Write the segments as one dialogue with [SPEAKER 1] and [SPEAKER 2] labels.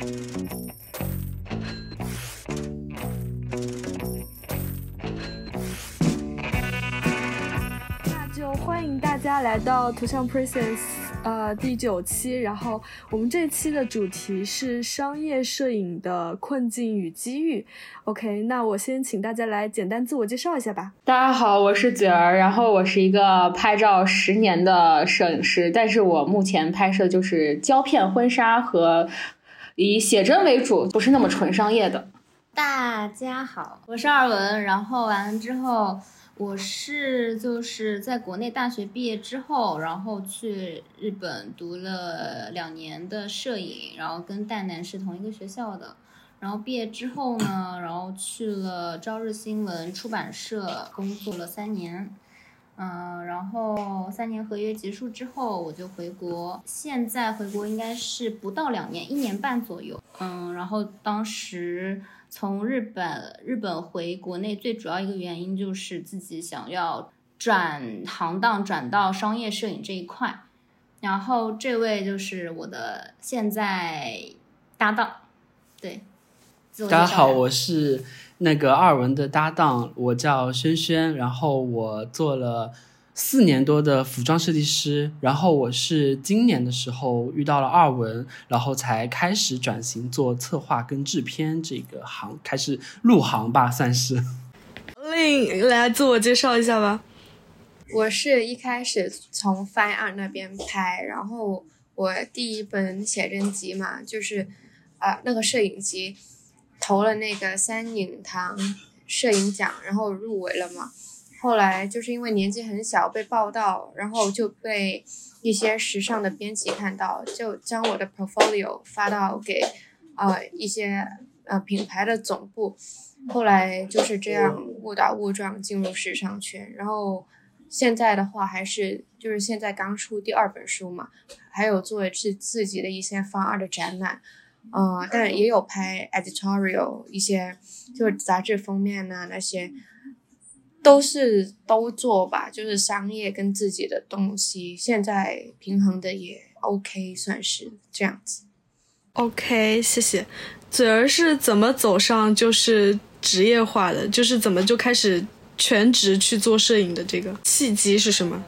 [SPEAKER 1] 那就欢迎大家来到图像 Presence，呃，第九期。然后我们这期的主题是商业摄影的困境与机遇。OK，那我先请大家来简单自我介绍一下吧。
[SPEAKER 2] 大家好，我是嘴儿，然后我是一个拍照十年的摄影师，但是我目前拍摄就是胶片婚纱和以写真为主，不是那么纯商业的。
[SPEAKER 3] 大家好，我是二文，然后完了之后。我是就是在国内大学毕业之后，然后去日本读了两年的摄影，然后跟蛋蛋是同一个学校的。然后毕业之后呢，然后去了朝日新闻出版社工作了三年，嗯，然后三年合约结束之后，我就回国。现在回国应该是不到两年，一年半左右。嗯，然后当时。从日本日本回国内最主要一个原因就是自己想要转行当转到商业摄影这一块，然后这位就是我的现在搭档，对，
[SPEAKER 4] 大家好，我是那个二文的搭档，我叫轩轩，然后我做了。四年多的服装设计师，然后我是今年的时候遇到了二文，然后才开始转型做策划跟制片这个行，开始入行吧，算是。
[SPEAKER 1] 另来自我介绍一下吧。
[SPEAKER 5] 我是一开始从 Fine Art 那边拍，然后我第一本写真集嘛，就是啊那个摄影集投了那个三影堂摄影奖，然后入围了嘛。后来就是因为年纪很小被报道，然后就被一些时尚的编辑看到，就将我的 portfolio 发到给啊一些呃品牌的总部。后来就是这样误打误撞进入时尚圈，然后现在的话还是就是现在刚出第二本书嘛，还有做自自己的一些方案的展览，呃，但也有拍 editorial 一些就是杂志封面呐那些。都是都做吧，就是商业跟自己的东西，现在平衡的也 OK，算是这样子。
[SPEAKER 1] OK，谢谢。嘴儿是怎么走上就是职业化的？就是怎么就开始全职去做摄影的？这个契机是什么？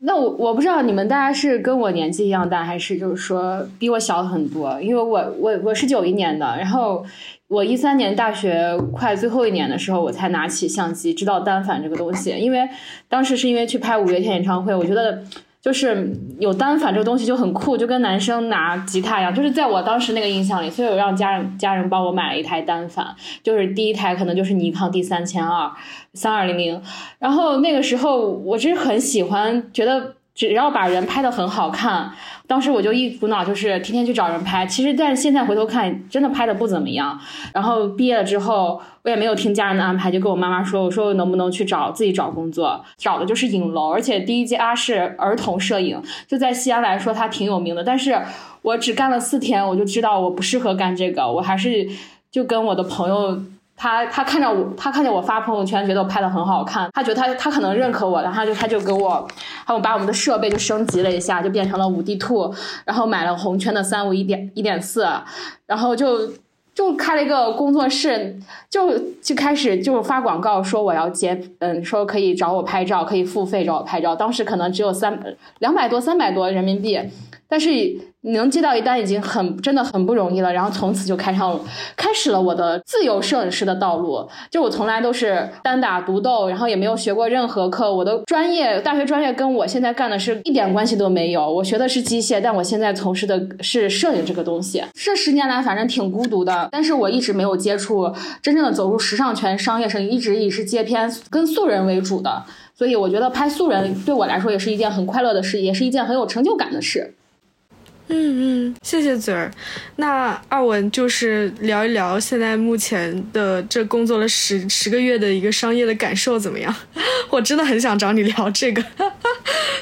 [SPEAKER 2] 那我我不知道你们大家是跟我年纪一样大，还是就是说比我小很多？因为我我我是九一年的，然后。我一三年大学快最后一年的时候，我才拿起相机，知道单反这个东西。因为当时是因为去拍五月天演唱会，我觉得就是有单反这个东西就很酷，就跟男生拿吉他一样。就是在我当时那个印象里，所以我让家人家人帮我买了一台单反，就是第一台可能就是尼康 D 三千二三二零零。然后那个时候我真是很喜欢，觉得。只要把人拍的很好看，当时我就一股脑就是天天去找人拍。其实，但是现在回头看，真的拍的不怎么样。然后毕业了之后，我也没有听家人的安排，就跟我妈妈说：“我说我能不能去找自己找工作？找的就是影楼，而且第一家是儿童摄影，就在西安来说，它挺有名的。但是我只干了四天，我就知道我不适合干这个。我还是就跟我的朋友。”他他看着我，他看见我发朋友圈，觉得我拍的很好看，他觉得他他可能认可我，然后就他就给我，还有把我们的设备就升级了一下，就变成了五 D Two，然后买了红圈的三五一点一点四，然后就就开了一个工作室，就就开始就发广告说我要接，嗯，说可以找我拍照，可以付费找我拍照，当时可能只有三两百多三百多人民币。但是能接到一单已经很真的很不容易了，然后从此就开上开始了我的自由摄影师的道路。就我从来都是单打独斗，然后也没有学过任何课。我的专业大学专业跟我现在干的是一点关系都没有。我学的是机械，但我现在从事的是摄影这个东西。这十年来反正挺孤独的，但是我一直没有接触真正的走入时尚圈商业摄影，一直以是接片跟素人为主的。所以我觉得拍素人对我来说也是一件很快乐的事，也是一件很有成就感的事。
[SPEAKER 1] 嗯嗯，谢谢嘴儿。那二文就是聊一聊现在目前的这工作了十十个月的一个商业的感受怎么样？我真的很想找你聊这个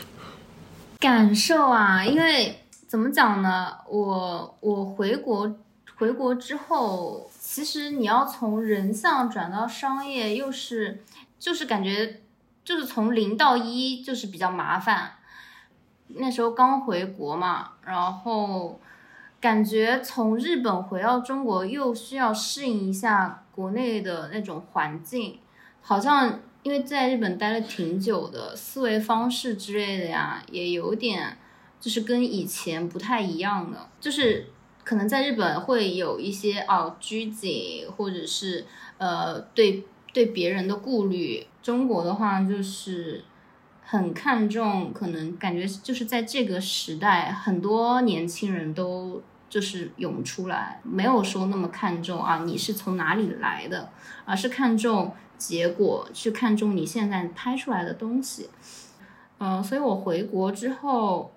[SPEAKER 3] 感受啊，因为怎么讲呢？我我回国回国之后，其实你要从人像转到商业，又是就是感觉就是从零到一，就是比较麻烦。那时候刚回国嘛，然后感觉从日本回到中国又需要适应一下国内的那种环境，好像因为在日本待了挺久的，思维方式之类的呀，也有点就是跟以前不太一样的，就是可能在日本会有一些哦拘谨，或者是呃对对别人的顾虑，中国的话就是。很看重，可能感觉就是在这个时代，很多年轻人都就是涌出来，没有说那么看重啊，你是从哪里来的，而是看重结果，去看重你现在拍出来的东西。嗯，所以我回国之后，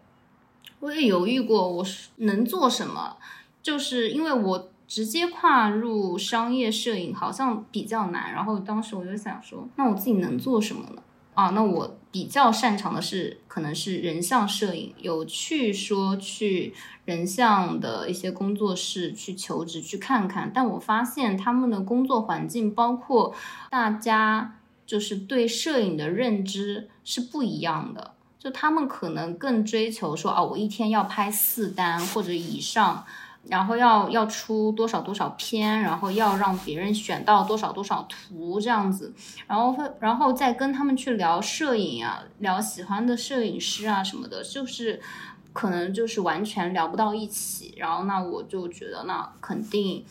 [SPEAKER 3] 我也犹豫过，我是能做什么，就是因为我直接跨入商业摄影好像比较难，然后当时我就想说，那我自己能做什么呢？啊，那我比较擅长的是，可能是人像摄影，有去说去人像的一些工作室去求职去看看，但我发现他们的工作环境，包括大家就是对摄影的认知是不一样的，就他们可能更追求说，哦，我一天要拍四单或者以上。然后要要出多少多少篇，然后要让别人选到多少多少图这样子，然后然后再跟他们去聊摄影啊，聊喜欢的摄影师啊什么的，就是可能就是完全聊不到一起。然后那我就觉得那肯定，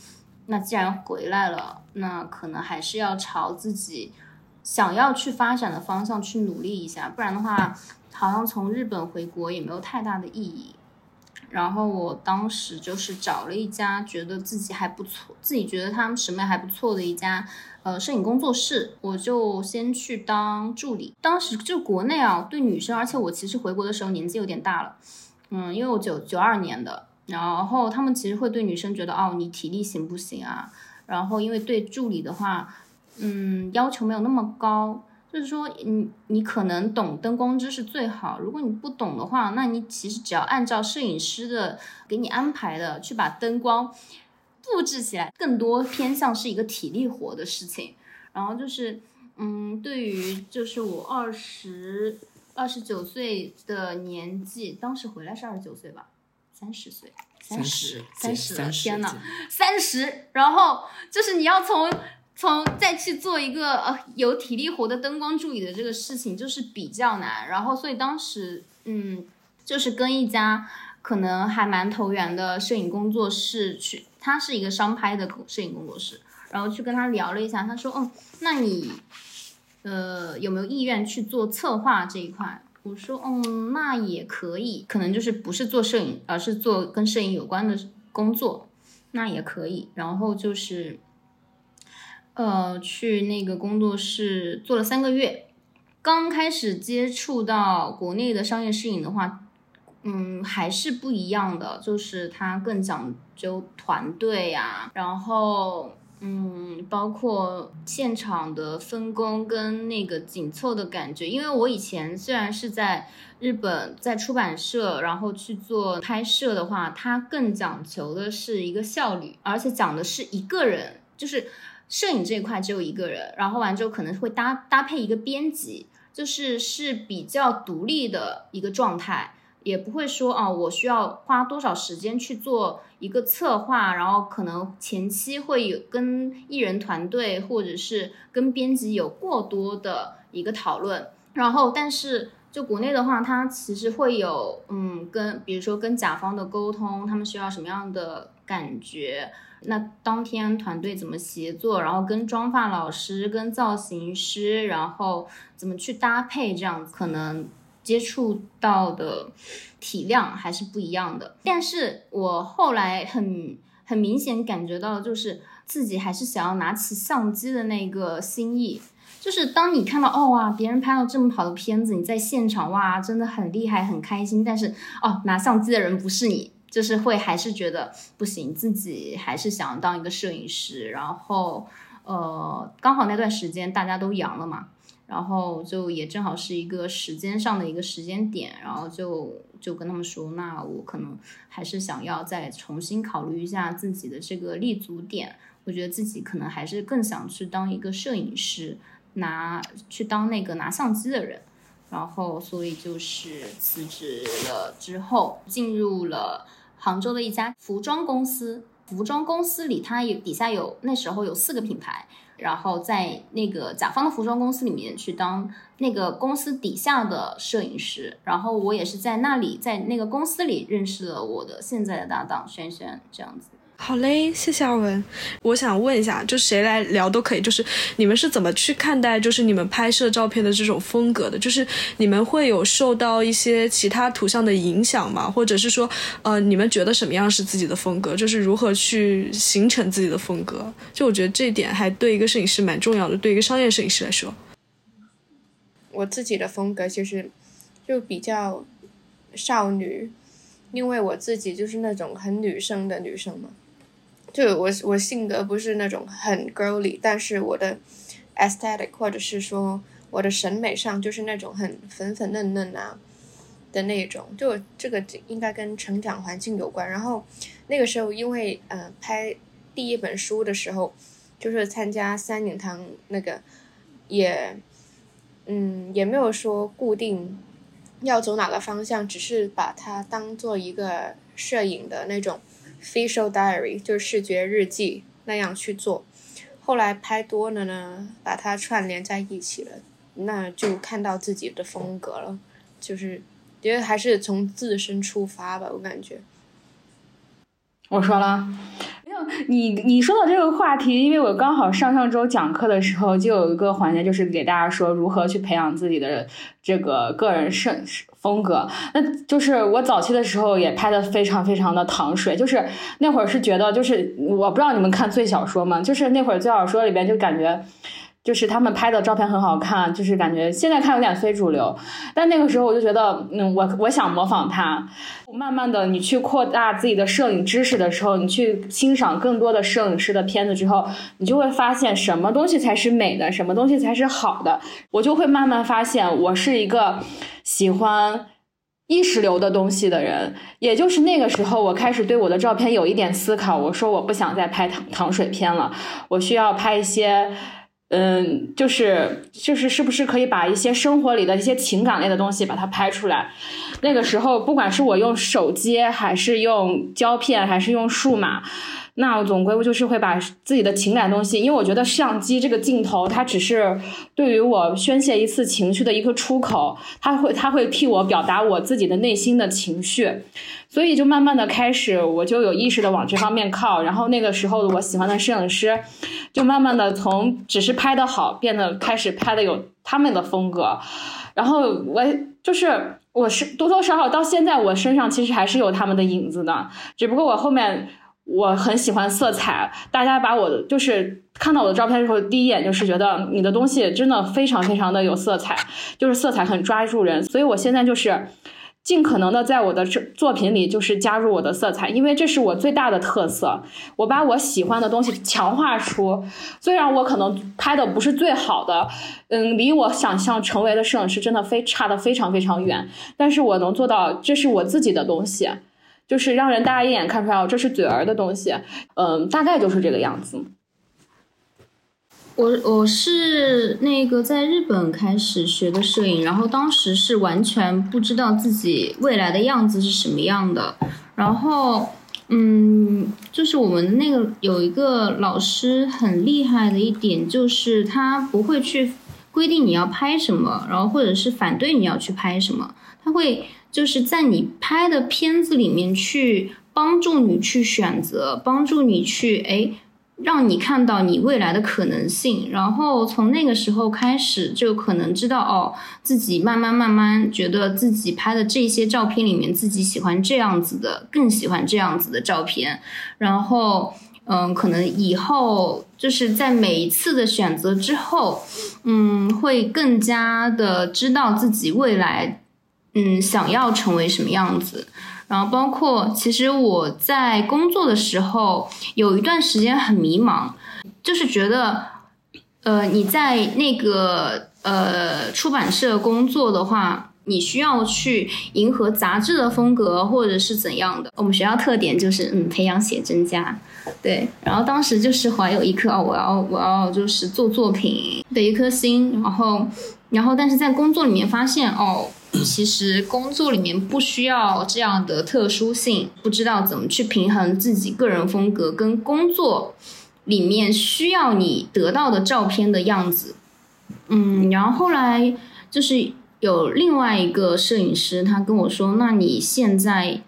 [SPEAKER 3] 那既然回来了，那可能还是要朝自己想要去发展的方向去努力一下，不然的话，好像从日本回国也没有太大的意义。然后我当时就是找了一家觉得自己还不错，自己觉得他们审美还不错的一家，呃，摄影工作室，我就先去当助理。当时就国内啊，对女生，而且我其实回国的时候年纪有点大了，嗯，因为我九九二年的，然后他们其实会对女生觉得，哦，你体力行不行啊？然后因为对助理的话，嗯，要求没有那么高。就是说，你你可能懂灯光知识最好。如果你不懂的话，那你其实只要按照摄影师的给你安排的去把灯光布置起来，更多偏向是一个体力活的事情。然后就是，嗯，对于就是我二十二十九岁的年纪，当时回来是二十九岁吧，三十岁，
[SPEAKER 4] 三十，三十，
[SPEAKER 3] 天呐，三十。然后就是你要从。从再去做一个呃有体力活的灯光助理的这个事情，就是比较难。然后，所以当时嗯，就是跟一家可能还蛮投缘的摄影工作室去，他是一个商拍的摄影工作室，然后去跟他聊了一下，他说，嗯，那你呃有没有意愿去做策划这一块？我说，嗯，那也可以，可能就是不是做摄影，而是做跟摄影有关的工作，那也可以。然后就是。呃，去那个工作室做了三个月，刚开始接触到国内的商业摄影的话，嗯，还是不一样的，就是它更讲究团队呀，然后嗯，包括现场的分工跟那个紧凑的感觉。因为我以前虽然是在日本在出版社，然后去做拍摄的话，它更讲求的是一个效率，而且讲的是一个人，就是。摄影这一块只有一个人，然后完之后可能会搭搭配一个编辑，就是是比较独立的一个状态，也不会说啊，我需要花多少时间去做一个策划，然后可能前期会有跟艺人团队或者是跟编辑有过多的一个讨论，然后但是就国内的话，它其实会有嗯，跟比如说跟甲方的沟通，他们需要什么样的感觉。那当天团队怎么协作，然后跟妆发老师、跟造型师，然后怎么去搭配，这样可能接触到的体量还是不一样的。但是我后来很很明显感觉到，就是自己还是想要拿起相机的那个心意。就是当你看到哦哇，别人拍到这么好的片子，你在现场哇，真的很厉害，很开心。但是哦，拿相机的人不是你。就是会还是觉得不行，自己还是想当一个摄影师。然后，呃，刚好那段时间大家都阳了嘛，然后就也正好是一个时间上的一个时间点，然后就就跟他们说，那我可能还是想要再重新考虑一下自己的这个立足点。我觉得自己可能还是更想去当一个摄影师，拿去当那个拿相机的人。然后，所以就是辞职了之后，进入了。杭州的一家服装公司，服装公司里它有底下有那时候有四个品牌，然后在那个甲方的服装公司里面去当那个公司底下的摄影师，然后我也是在那里在那个公司里认识了我的现在的搭档轩轩，这样子。
[SPEAKER 1] 好嘞，谢谢阿文。我想问一下，就谁来聊都可以。就是你们是怎么去看待，就是你们拍摄照片的这种风格的？就是你们会有受到一些其他图像的影响吗？或者是说，呃，你们觉得什么样是自己的风格？就是如何去形成自己的风格？就我觉得这一点还对一个摄影师蛮重要的，对一个商业摄影师来说。
[SPEAKER 5] 我自己的风格其实就比较少女，因为我自己就是那种很女生的女生嘛。就我我性格不是那种很 girly，但是我的 aesthetic 或者是说我的审美上就是那种很粉粉嫩嫩啊的那种，就这个应该跟成长环境有关。然后那个时候因为呃拍第一本书的时候，就是参加三影堂那个，也嗯也没有说固定要走哪个方向，只是把它当做一个摄影的那种。Facial diary 就是视觉日记那样去做，后来拍多了呢，把它串联在一起了，那就看到自己的风格了，就是觉得还是从自身出发吧，我感觉。
[SPEAKER 2] 我说了。没有你你说到这个话题，因为我刚好上上周讲课的时候就有一个环节，就是给大家说如何去培养自己的这个个人摄风格。那就是我早期的时候也拍的非常非常的糖水，就是那会儿是觉得，就是我不知道你们看最小说吗？就是那会儿最小说里边就感觉。就是他们拍的照片很好看，就是感觉现在看有点非主流，但那个时候我就觉得，嗯，我我想模仿他。慢慢的，你去扩大自己的摄影知识的时候，你去欣赏更多的摄影师的片子之后，你就会发现什么东西才是美的，什么东西才是好的。我就会慢慢发现，我是一个喜欢意识流的东西的人。也就是那个时候，我开始对我的照片有一点思考。我说，我不想再拍糖糖水片了，我需要拍一些。嗯，就是就是是不是可以把一些生活里的一些情感类的东西把它拍出来？那个时候，不管是我用手机，还是用胶片，还是用数码。那我总归就是会把自己的情感东西，因为我觉得相机这个镜头，它只是对于我宣泄一次情绪的一个出口，它会它会替我表达我自己的内心的情绪，所以就慢慢的开始，我就有意识的往这方面靠，然后那个时候我喜欢的摄影师，就慢慢的从只是拍的好，变得开始拍的有他们的风格，然后我就是我是多多少少到现在我身上其实还是有他们的影子的，只不过我后面。我很喜欢色彩，大家把我的就是看到我的照片的时候，第一眼就是觉得你的东西真的非常非常的有色彩，就是色彩很抓住人。所以我现在就是尽可能的在我的这作品里就是加入我的色彩，因为这是我最大的特色。我把我喜欢的东西强化出，虽然我可能拍的不是最好的，嗯，离我想象成为的摄影师真的非差的非常非常远，但是我能做到，这是我自己的东西。就是让人大家一眼看出来，哦，这是嘴儿的东西，嗯，大概就是这个样子。
[SPEAKER 3] 我我是那个在日本开始学的摄影，然后当时是完全不知道自己未来的样子是什么样的。然后，嗯，就是我们那个有一个老师很厉害的一点，就是他不会去规定你要拍什么，然后或者是反对你要去拍什么，他会。就是在你拍的片子里面去帮助你去选择，帮助你去哎，让你看到你未来的可能性。然后从那个时候开始，就可能知道哦，自己慢慢慢慢觉得自己拍的这些照片里面，自己喜欢这样子的，更喜欢这样子的照片。然后嗯，可能以后就是在每一次的选择之后，嗯，会更加的知道自己未来。嗯，想要成为什么样子？然后包括，其实我在工作的时候有一段时间很迷茫，就是觉得，呃，你在那个呃出版社工作的话，你需要去迎合杂志的风格，或者是怎样的？我们学校特点就是，嗯，培养写真家，对。然后当时就是怀有一颗哦，我要我要就是做作品的一颗心，然后然后但是在工作里面发现哦。其实工作里面不需要这样的特殊性，不知道怎么去平衡自己个人风格跟工作里面需要你得到的照片的样子。嗯，然后后来就是有另外一个摄影师，他跟我说：“那你现在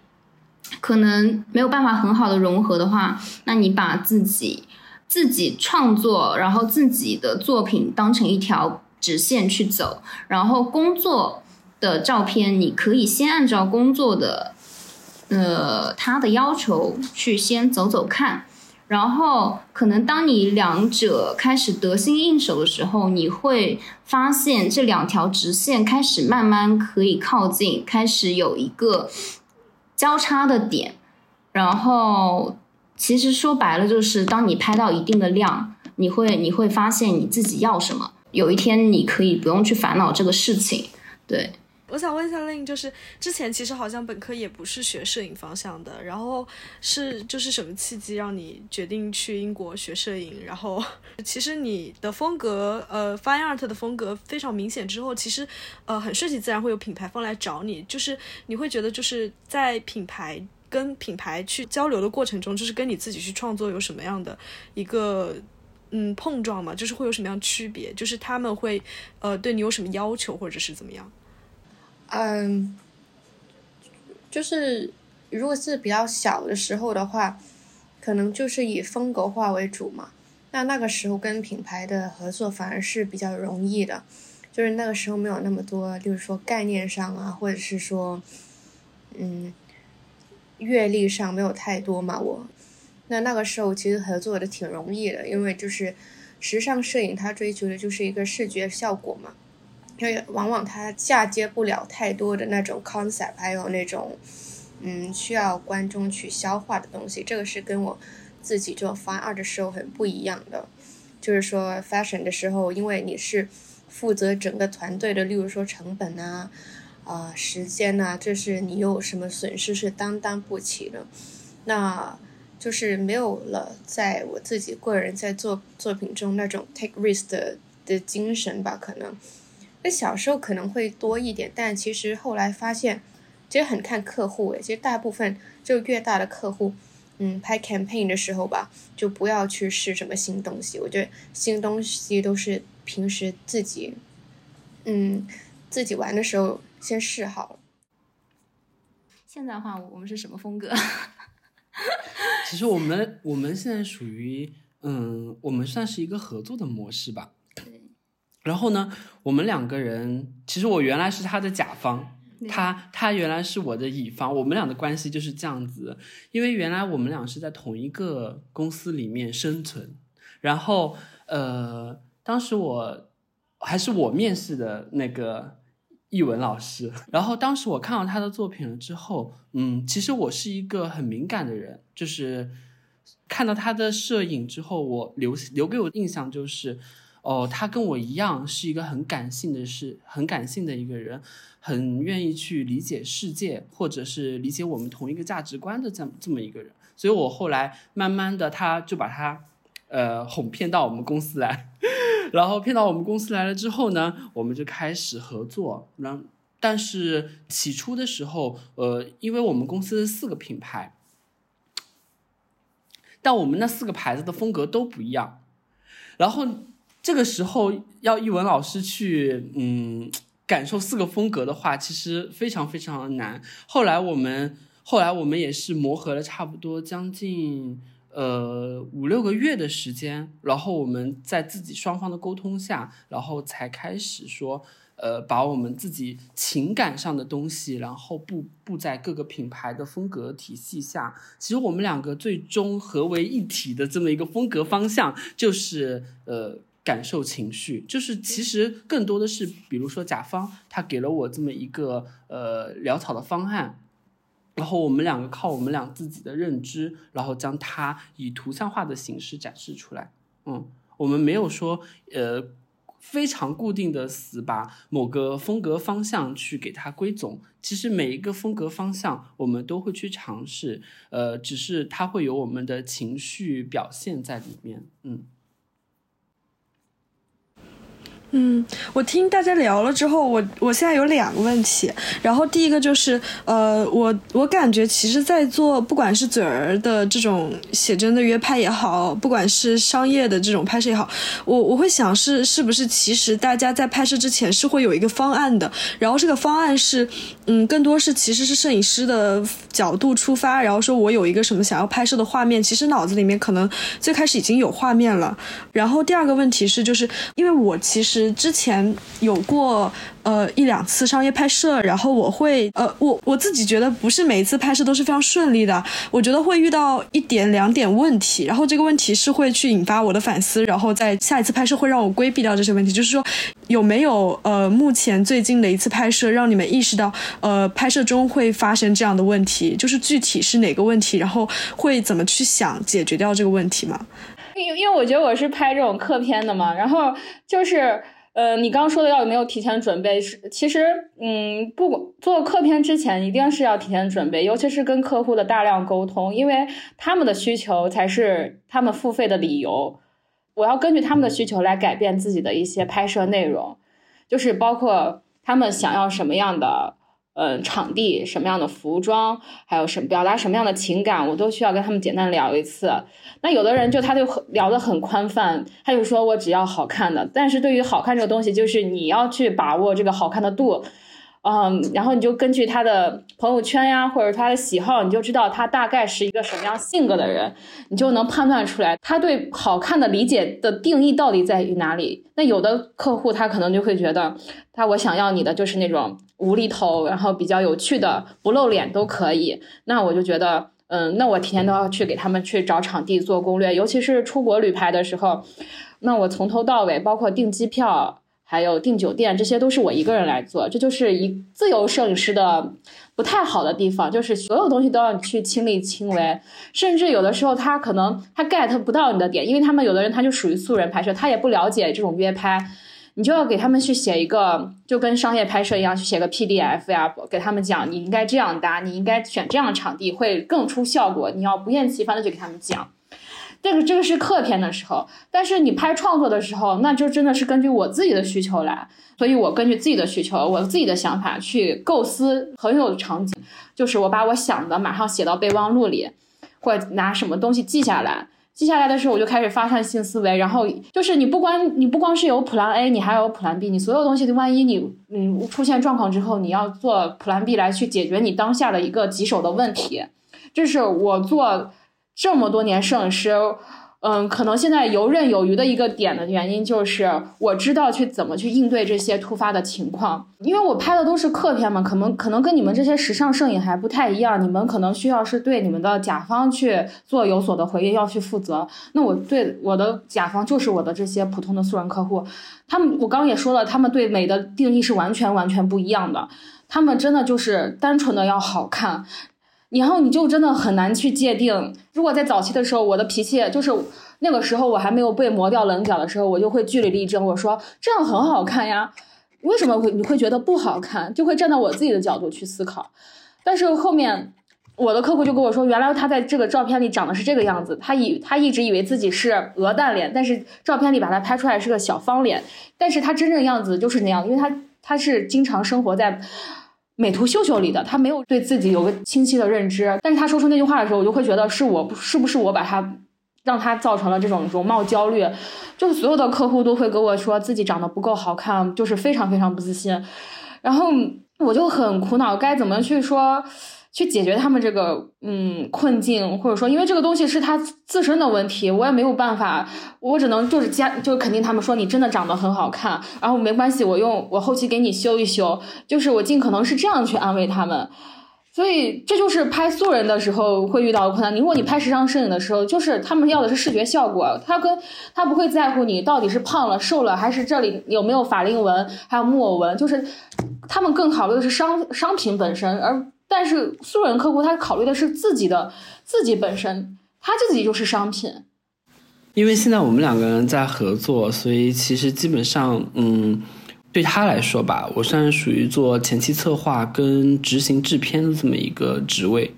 [SPEAKER 3] 可能没有办法很好的融合的话，那你把自己自己创作，然后自己的作品当成一条直线去走，然后工作。”的照片，你可以先按照工作的，呃，他的要求去先走走看，然后可能当你两者开始得心应手的时候，你会发现这两条直线开始慢慢可以靠近，开始有一个交叉的点，然后其实说白了就是，当你拍到一定的量，你会你会发现你自己要什么，有一天你可以不用去烦恼这个事情，对。
[SPEAKER 1] 我想问一下令，就是之前其实好像本科也不是学摄影方向的，然后是就是什么契机让你决定去英国学摄影？然后其实你的风格，呃，fine art 的风格非常明显之后，其实呃很顺其自然会有品牌方来找你，就是你会觉得就是在品牌跟品牌去交流的过程中，就是跟你自己去创作有什么样的一个嗯碰撞嘛？就是会有什么样区别？就是他们会呃对你有什么要求或者是怎么样？
[SPEAKER 5] 嗯，就是如果是比较小的时候的话，可能就是以风格化为主嘛。那那个时候跟品牌的合作反而是比较容易的，就是那个时候没有那么多，就是说概念上啊，或者是说，嗯，阅历上没有太多嘛。我那那个时候其实合作的挺容易的，因为就是时尚摄影它追求的就是一个视觉效果嘛。因为往往它嫁接不了太多的那种 concept，还有那种，嗯，需要观众去消化的东西。这个是跟我自己做 fine art 的时候很不一样的。就是说 fashion 的时候，因为你是负责整个团队的，例如说成本啊、啊时间啊，这是你有什么损失是担当不起的。那就是没有了在我自己个人在做作品中那种 take risk 的的精神吧，可能。那小时候可能会多一点，但其实后来发现，其实很看客户诶。其实大部分就越大的客户，嗯，拍 campaign 的时候吧，就不要去试什么新东西。我觉得新东西都是平时自己，嗯，自己玩的时候先试好了。
[SPEAKER 3] 现在的话，我们是什么风格？
[SPEAKER 4] 其实我们我们现在属于，嗯，我们算是一个合作的模式吧。然后呢，我们两个人其实我原来是他的甲方，他他原来是我的乙方，我们俩的关系就是这样子。因为原来我们俩是在同一个公司里面生存，然后呃，当时我还是我面试的那个译文老师，然后当时我看到他的作品了之后，嗯，其实我是一个很敏感的人，就是看到他的摄影之后，我留留给我印象就是。哦，他跟我一样是一个很感性的，是很感性的一个人，很愿意去理解世界，或者是理解我们同一个价值观的这么这么一个人。所以我后来慢慢的，他就把他，呃，哄骗到我们公司来，然后骗到我们公司来了之后呢，我们就开始合作。然但是起初的时候，呃，因为我们公司四个品牌，但我们那四个牌子的风格都不一样，然后。这个时候要一文老师去，嗯，感受四个风格的话，其实非常非常的难。后来我们，后来我们也是磨合了差不多将近呃五六个月的时间，然后我们在自己双方的沟通下，然后才开始说，呃，把我们自己情感上的东西，然后布布在各个品牌的风格体系下。其实我们两个最终合为一体的这么一个风格方向，就是呃。感受情绪，就是其实更多的是，比如说甲方他给了我这么一个呃潦草的方案，然后我们两个靠我们俩自己的认知，然后将它以图像化的形式展示出来。嗯，我们没有说呃非常固定的死把某个风格方向去给它归总，其实每一个风格方向我们都会去尝试，呃，只是它会有我们的情绪表现在里面。嗯。
[SPEAKER 1] 嗯，我听大家聊了之后，我我现在有两个问题。然后第一个就是，呃，我我感觉其实，在做不管是嘴儿的这种写真的约拍也好，不管是商业的这种拍摄也好，我我会想是是不是其实大家在拍摄之前是会有一个方案的，然后这个方案是，嗯，更多是其实是摄影师的角度出发，然后说我有一个什么想要拍摄的画面，其实脑子里面可能最开始已经有画面了。然后第二个问题是，就是因为我其实。之前有过呃一两次商业拍摄，然后我会呃我我自己觉得不是每一次拍摄都是非常顺利的，我觉得会遇到一点两点问题，然后这个问题是会去引发我的反思，然后在下一次拍摄会让我规避掉这些问题。就是说有没有呃目前最近的一次拍摄让你们意识到呃拍摄中会发生这样的问题？就是具体是哪个问题，然后会怎么去想解决掉这个问题吗？
[SPEAKER 2] 因因为我觉得我是拍这种客片的嘛，然后就是，呃，你刚刚说的要有没有提前准备？是其实，嗯，不做客片之前一定是要提前准备，尤其是跟客户的大量沟通，因为他们的需求才是他们付费的理由。我要根据他们的需求来改变自己的一些拍摄内容，就是包括他们想要什么样的。嗯，场地什么样的服装，还有什表达什么样的情感，我都需要跟他们简单聊一次。那有的人就他就聊得很宽泛，他就说我只要好看的。但是对于好看这个东西，就是你要去把握这个好看的度。嗯，然后你就根据他的朋友圈呀，或者他的喜好，你就知道他大概是一个什么样性格的人，你就能判断出来他对好看的理解的定义到底在于哪里。那有的客户他可能就会觉得，他我想要你的就是那种无厘头，然后比较有趣的，不露脸都可以。那我就觉得，嗯，那我提前都要去给他们去找场地做攻略，尤其是出国旅拍的时候，那我从头到尾，包括订机票。还有订酒店，这些都是我一个人来做，这就是一自由摄影师的不太好的地方，就是所有东西都要去亲力亲为，甚至有的时候他可能他 get 不到你的点，因为他们有的人他就属于素人拍摄，他也不了解这种约拍，你就要给他们去写一个，就跟商业拍摄一样，去写个 PDF 呀，给他们讲你应该这样搭，你应该选这样的场地会更出效果，你要不厌其烦的去给他们讲。这个这个是客片的时候，但是你拍创作的时候，那就真的是根据我自己的需求来，所以我根据自己的需求，我自己的想法去构思很有场景，就是我把我想的马上写到备忘录里，或者拿什么东西记下来，接下来的时候我就开始发散性思维，然后就是你不光你不光是有 plan A，你还有 plan B，你所有东西万一你嗯出现状况之后，你要做 plan B 来去解决你当下的一个棘手的问题，这是我做。这么多年摄影师，嗯，可能现在游刃有余的一个点的原因就是我知道去怎么去应对这些突发的情况，因为我拍的都是客片嘛，可能可能跟你们这些时尚摄影还不太一样，你们可能需要是对你们的甲方去做有所的回应，要去负责。那我对我的甲方就是我的这些普通的素人客户，他们我刚刚也说了，他们对美的定义是完全完全不一样的，他们真的就是单纯的要好看。然后你就真的很难去界定。如果在早期的时候，我的脾气就是那个时候我还没有被磨掉棱角的时候，我就会据理力争，我说这样很好看呀，为什么会你会觉得不好看？就会站到我自己的角度去思考。但是后面我的客户就跟我说，原来他在这个照片里长得是这个样子，他以他一直以为自己是鹅蛋脸，但是照片里把他拍出来是个小方脸，但是他真正样子就是那样，因为他他是经常生活在。美图秀秀里的他没有对自己有个清晰的认知，但是他说出那句话的时候，我就会觉得是我是不是我把他让他造成了这种容貌焦虑，就是所有的客户都会跟我说自己长得不够好看，就是非常非常不自信，然后我就很苦恼，该怎么去说。去解决他们这个嗯困境，或者说，因为这个东西是他自身的问题，我也没有办法，我只能就是加，就肯定他们说你真的长得很好看，然后没关系，我用我后期给你修一修，就是我尽可能是这样去安慰他们，所以这就是拍素人的时候会遇到的困难。你如果你拍时尚摄影的时候，就是他们要的是视觉效果，他跟他不会在乎你到底是胖了瘦了，还是这里有没有法令纹，还有木偶纹，就是他们更考虑的是商商品本身，而。但是素人客户他考虑的是自己的自己本身，他自己就是商品。
[SPEAKER 4] 因为现在我们两个人在合作，所以其实基本上，嗯，对他来说吧，我算是属于做前期策划跟执行制片的这么一个职位。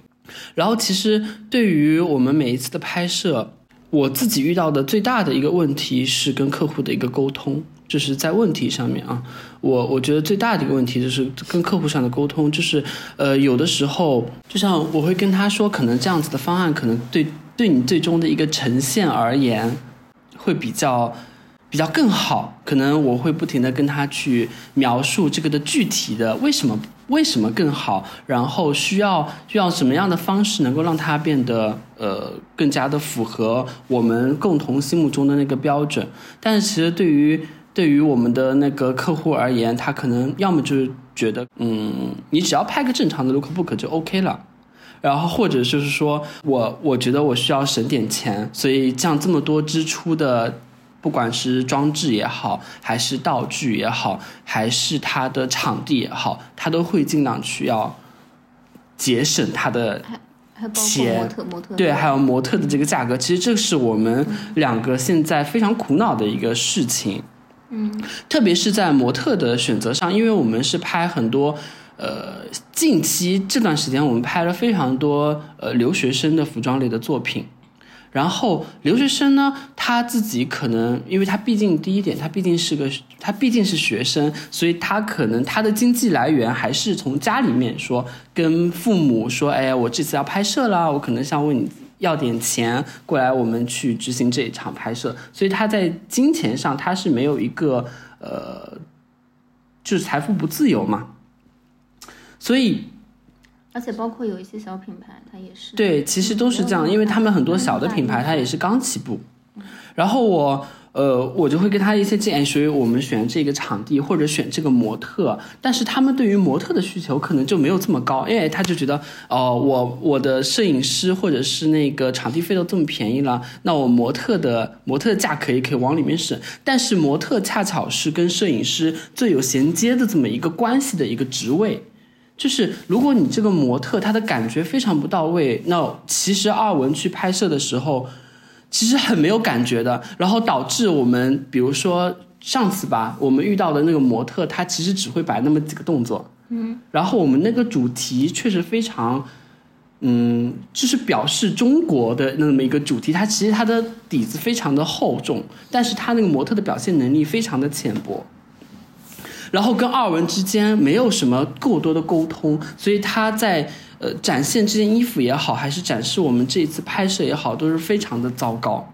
[SPEAKER 4] 然后其实对于我们每一次的拍摄，我自己遇到的最大的一个问题是跟客户的一个沟通。就是在问题上面啊，我我觉得最大的一个问题就是跟客户上的沟通，就是呃有的时候，就像我会跟他说，可能这样子的方案可能对对你最终的一个呈现而言会比较比较更好，可能我会不停的跟他去描述这个的具体的为什么为什么更好，然后需要需要什么样的方式能够让它变得呃更加的符合我们共同心目中的那个标准，但是其实对于对于我们的那个客户而言，他可能要么就是觉得，嗯，你只要拍个正常的 lookbook 就 OK 了，然后或者就是说我我觉得我需要省点钱，所以这样这么多支出的，不管是装置也好，还是道具也好，还是它的场地也好，他都会尽量去要节省他的。
[SPEAKER 3] 钱模特，模特
[SPEAKER 4] 对，还有模特的这个价格，其实这是我们两个现在非常苦恼的一个事情。
[SPEAKER 3] 嗯，
[SPEAKER 4] 特别是在模特的选择上，因为我们是拍很多，呃，近期这段时间我们拍了非常多呃留学生的服装类的作品。然后留学生呢，他自己可能，因为他毕竟第一点，他毕竟是个，他毕竟是学生，所以他可能他的经济来源还是从家里面说，跟父母说，哎呀，我这次要拍摄啦，我可能想问你要点钱过来，我们去执行这一场拍摄，所以他在金钱上他是没有一个呃，就是财富不自由嘛，所以。
[SPEAKER 3] 而且包括有一些小品牌，它也是
[SPEAKER 4] 对，其实都是这样，因为他们很多小的品牌，它也是刚起步。然后我，呃，我就会给他一些建议，所以我们选这个场地或者选这个模特，但是他们对于模特的需求可能就没有这么高，因为他就觉得，哦，我我的摄影师或者是那个场地费都这么便宜了，那我模特的模特的价可以可以往里面省，但是模特恰巧是跟摄影师最有衔接的这么一个关系的一个职位。就是如果你这个模特他的感觉非常不到位，那其实二文去拍摄的时候，其实很没有感觉的。然后导致我们，比如说上次吧，我们遇到的那个模特，他其实只会摆那么几个动作，
[SPEAKER 3] 嗯。
[SPEAKER 4] 然后我们那个主题确实非常，嗯，就是表示中国的那么一个主题，它其实它的底子非常的厚重，但是他那个模特的表现能力非常的浅薄。然后跟二文之间没有什么过多的沟通，所以他在呃展现这件衣服也好，还是展示我们这一次拍摄也好，都是非常的糟糕。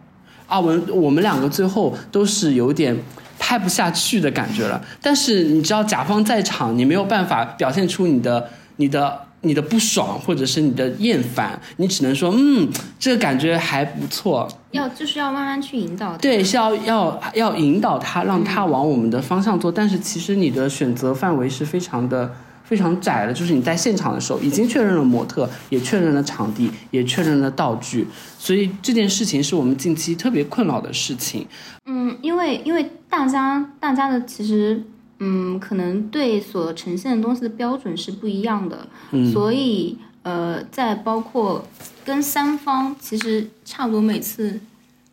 [SPEAKER 4] 阿文，我们两个最后都是有点拍不下去的感觉了。但是你知道，甲方在场，你没有办法表现出你的你的。你的不爽或者是你的厌烦，你只能说，嗯，这个感觉还不错。
[SPEAKER 3] 要就是要慢慢去引导。
[SPEAKER 4] 对，是要要要引导他，让他往我们的方向做。但是其实你的选择范围是非常的非常窄的，就是你在现场的时候已经确认了模特，也确认了场地，也确认了道具，所以这件事情是我们近期特别困扰的事情。
[SPEAKER 3] 嗯，因为因为大家大家的其实。嗯，可能对所呈现的东西的标准是不一样的，所以呃，在包括跟三方其实差不多每次，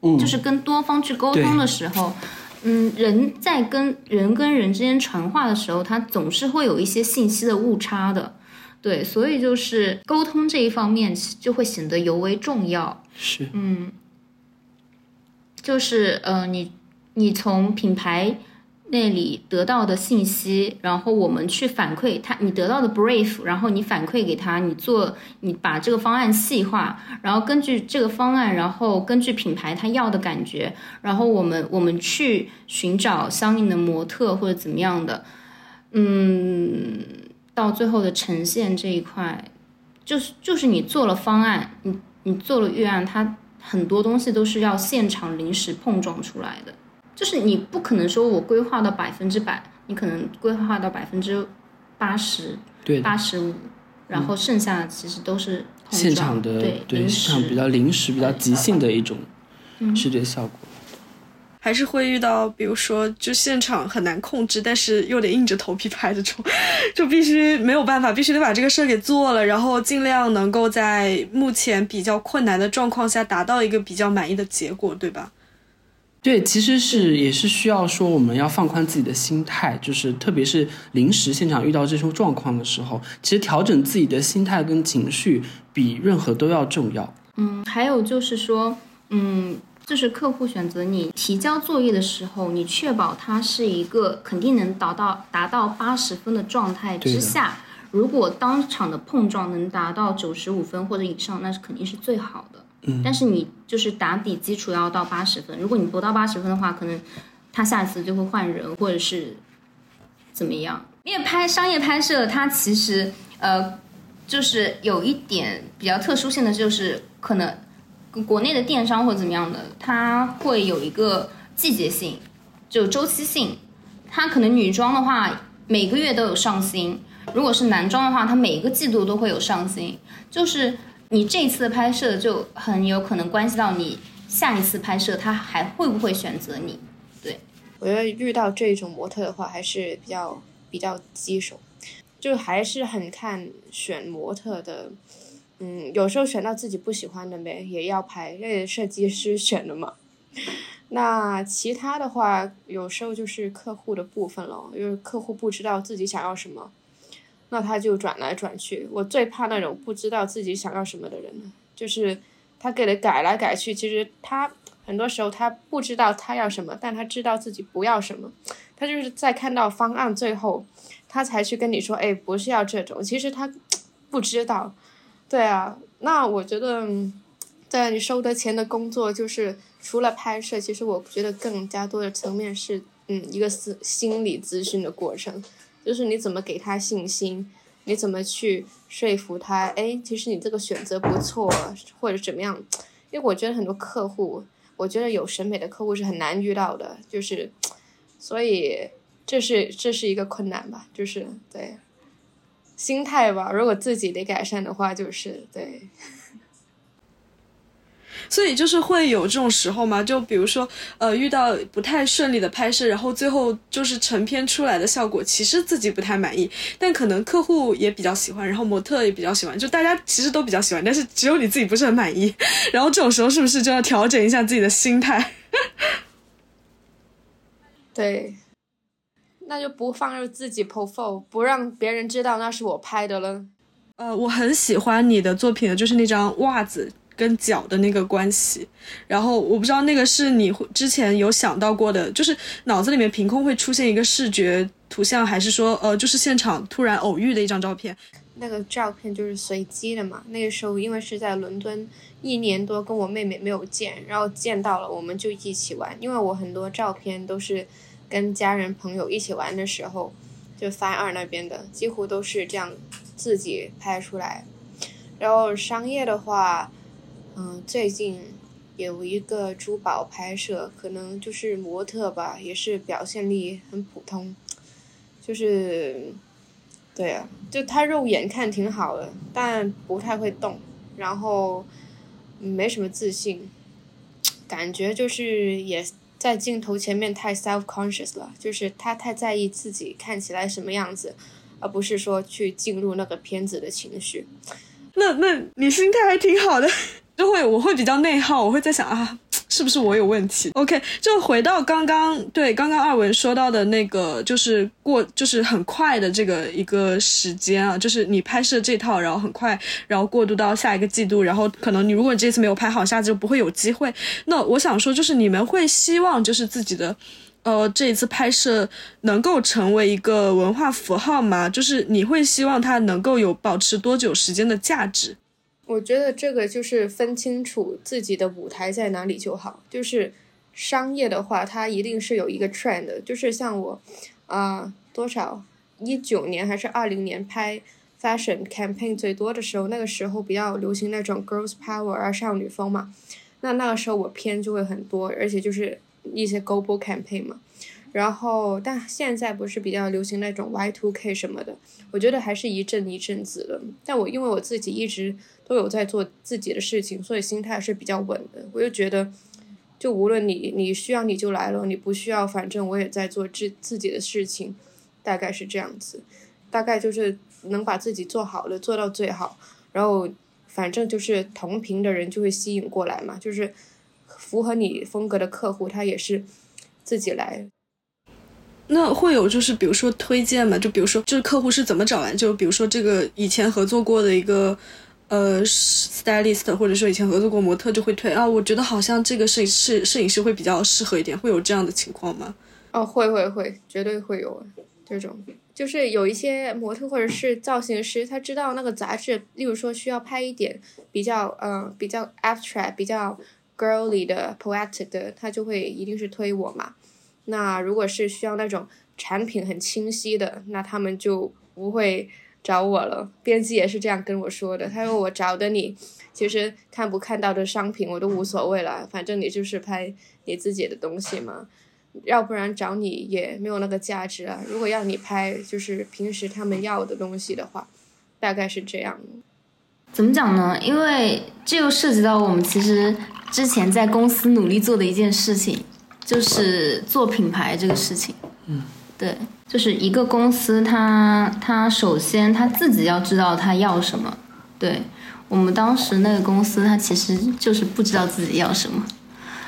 [SPEAKER 3] 就是跟多方去沟通的时候，嗯，人在跟人跟人之间传话的时候，他总是会有一些信息的误差的，对，所以就是沟通这一方面就会显得尤为重要。
[SPEAKER 4] 是，
[SPEAKER 3] 嗯，就是呃，你你从品牌。那里得到的信息，然后我们去反馈他，你得到的 brief，然后你反馈给他，你做，你把这个方案细化，然后根据这个方案，然后根据品牌他要的感觉，然后我们我们去寻找相应的模特或者怎么样的，嗯，到最后的呈现这一块，就是就是你做了方案，你你做了预案，它很多东西都是要现场临时碰撞出来的。就是你不可能说我规划到百分之百，你可能规划到百分之八十、八十五，然后剩下其实都是
[SPEAKER 4] 现场的，对现场比较临时、比较即兴的一种视觉效果。
[SPEAKER 1] 还是会遇到，比如说就现场很难控制，但是又得硬着头皮拍这种，就必须没有办法，必须得把这个事儿给做了，然后尽量能够在目前比较困难的状况下达到一个比较满意的结果，对吧？
[SPEAKER 4] 对，其实是也是需要说，我们要放宽自己的心态，就是特别是临时现场遇到这种状况的时候，其实调整自己的心态跟情绪比任何都要重要。
[SPEAKER 3] 嗯，还有就是说，嗯，就是客户选择你提交作业的时候，你确保它是一个肯定能达到达到八十分的状态之下，如果当场的碰撞能达到九十五分或者以上，那是肯定是最好的。但是你就是打底基础要到八十分，如果你不到八十分的话，可能他下次就会换人或者是怎么样。因为拍商业拍摄，它其实呃就是有一点比较特殊性的，就是可能。国内的电商或怎么样的，它会有一个季节性，就周期性。它可能女装的话，每个月都有上新；如果是男装的话，它每一个季度都会有上新。就是你这次拍摄，就很有可能关系到你下一次拍摄，他还会不会选择你？对，
[SPEAKER 5] 我觉得遇到这种模特的话，还是比较比较棘手，就还是很看选模特的。嗯，有时候选到自己不喜欢的呗，也要拍，因为设计师选的嘛。那其他的话，有时候就是客户的部分了，因为客户不知道自己想要什么，那他就转来转去。我最怕那种不知道自己想要什么的人，就是他给的改来改去，其实他很多时候他不知道他要什么，但他知道自己不要什么，他就是在看到方案最后，他才去跟你说，哎，不是要这种，其实他 不知道。对啊，那我觉得，在你收的钱的工作就是除了拍摄，其实我觉得更加多的层面是，嗯，一个思心理咨询的过程，就是你怎么给他信心，你怎么去说服他，哎，其实你这个选择不错，或者怎么样？因为我觉得很多客户，我觉得有审美的客户是很难遇到的，就是，所以这是这是一个困难吧，就是对。心态吧，如果自己得改善的话，就是对。
[SPEAKER 1] 所以就是会有这种时候嘛，就比如说，呃，遇到不太顺利的拍摄，然后最后就是成片出来的效果，其实自己不太满意，但可能客户也比较喜欢，然后模特也比较喜欢，就大家其实都比较喜欢，但是只有你自己不是很满意。然后这种时候是不是就要调整一下自己的心态？
[SPEAKER 5] 对。那就不放入自己 profile，不让别人知道那是我拍的了。
[SPEAKER 1] 呃，我很喜欢你的作品的，就是那张袜子跟脚的那个关系。然后我不知道那个是你之前有想到过的，就是脑子里面凭空会出现一个视觉图像，还是说呃，就是现场突然偶遇的一张照片？
[SPEAKER 5] 那个照片就是随机的嘛。那个时候因为是在伦敦一年多，跟我妹妹没有见，然后见到了，我们就一起玩。因为我很多照片都是。跟家人朋友一起玩的时候，就翻二那边的几乎都是这样自己拍出来。然后商业的话，嗯，最近有一个珠宝拍摄，可能就是模特吧，也是表现力很普通，就是，对啊，就他肉眼看挺好的，但不太会动，然后没什么自信，感觉就是也。在镜头前面太 self conscious 了，就是他太在意自己看起来什么样子，而不是说去进入那个片子的情绪。
[SPEAKER 1] 那那你心态还挺好的，就会我会比较内耗，我会在想啊。是不是我有问题？OK，就回到刚刚对刚刚二文说到的那个，就是过就是很快的这个一个时间啊，就是你拍摄这套，然后很快，然后过渡到下一个季度，然后可能你如果这次没有拍好，下次就不会有机会。那我想说，就是你们会希望就是自己的，呃，这一次拍摄能够成为一个文化符号吗？就是你会希望它能够有保持多久时间的价值？
[SPEAKER 5] 我觉得这个就是分清楚自己的舞台在哪里就好。就是商业的话，它一定是有一个 trend，就是像我，啊，多少一九年还是二零年拍 fashion campaign 最多的时候，那个时候比较流行那种 girls power 啊少女风嘛，那那个时候我片就会很多，而且就是一些 global campaign 嘛。然后，但现在不是比较流行那种 Y two K 什么的，我觉得还是一阵一阵子的。但我因为我自己一直都有在做自己的事情，所以心态是比较稳的。我就觉得，就无论你你需要你就来了，你不需要，反正我也在做自自己的事情，大概是这样子。大概就是能把自己做好了，做到最好，然后反正就是同频的人就会吸引过来嘛，就是符合你风格的客户，他也是自己来。
[SPEAKER 1] 那会有就是比如说推荐嘛？就比如说就是客户是怎么找来？就比如说这个以前合作过的一个呃，stylist 或者说以前合作过模特就会推啊，我觉得好像这个摄影师摄影师会比较适合一点，会有这样的情况吗？
[SPEAKER 5] 哦，会会会，绝对会有这种，就是有一些模特或者是造型师，他知道那个杂志，例如说需要拍一点比较呃比较 abstract、比较 girly 的 poetic 的，他就会一定是推我嘛。那如果是需要那种产品很清晰的，那他们就不会。找我了，编辑也是这样跟我说的。他说我找的你，其实看不看到的商品我都无所谓了，反正你就是拍你自己的东西嘛，要不然找你也没有那个价值啊。如果要你拍就是平时他们要的东西的话，大概是这样。
[SPEAKER 3] 怎么讲呢？因为这又涉及到我们其实之前在公司努力做的一件事情，就是做品牌这个事情。
[SPEAKER 4] 嗯，
[SPEAKER 3] 对。就是一个公司，他他首先他自己要知道他要什么。对我们当时那个公司，他其实就是不知道自己要什么。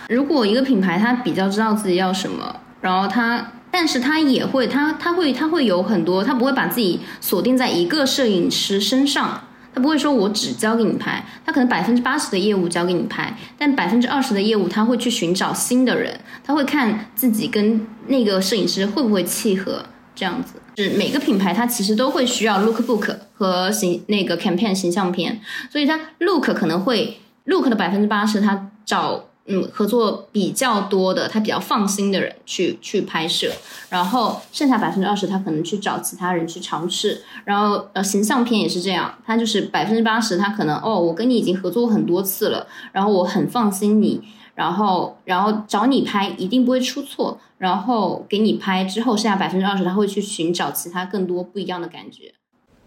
[SPEAKER 3] 如果一个品牌他比较知道自己要什么，然后他，但是他也会，他他会他会有很多，他不会把自己锁定在一个摄影师身上。他不会说我只交给你拍，他可能百分之八十的业务交给你拍，但百分之二十的业务他会去寻找新的人，他会看自己跟那个摄影师会不会契合，这样子。是每个品牌它其实都会需要 lookbook 和形那个 campaign 形象片，所以它 look 可能会 look 的百分之八十他找。嗯，合作比较多的，他比较放心的人去去拍摄，然后剩下百分之二十，他可能去找其他人去尝试。然后呃，形象片也是这样，他就是百分之八十，他可能哦，我跟你已经合作过很多次了，然后我很放心你，然后然后找你拍一定不会出错，然后给你拍之后，剩下百分之二十，他会去寻找其他更多不一样的感觉。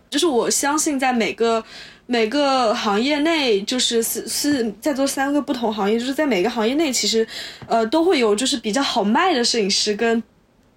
[SPEAKER 1] 就是我相信，在每个每个行业内，就是是是在做三个不同行业，就是在每个行业内，其实，呃，都会有就是比较好卖的摄影师，跟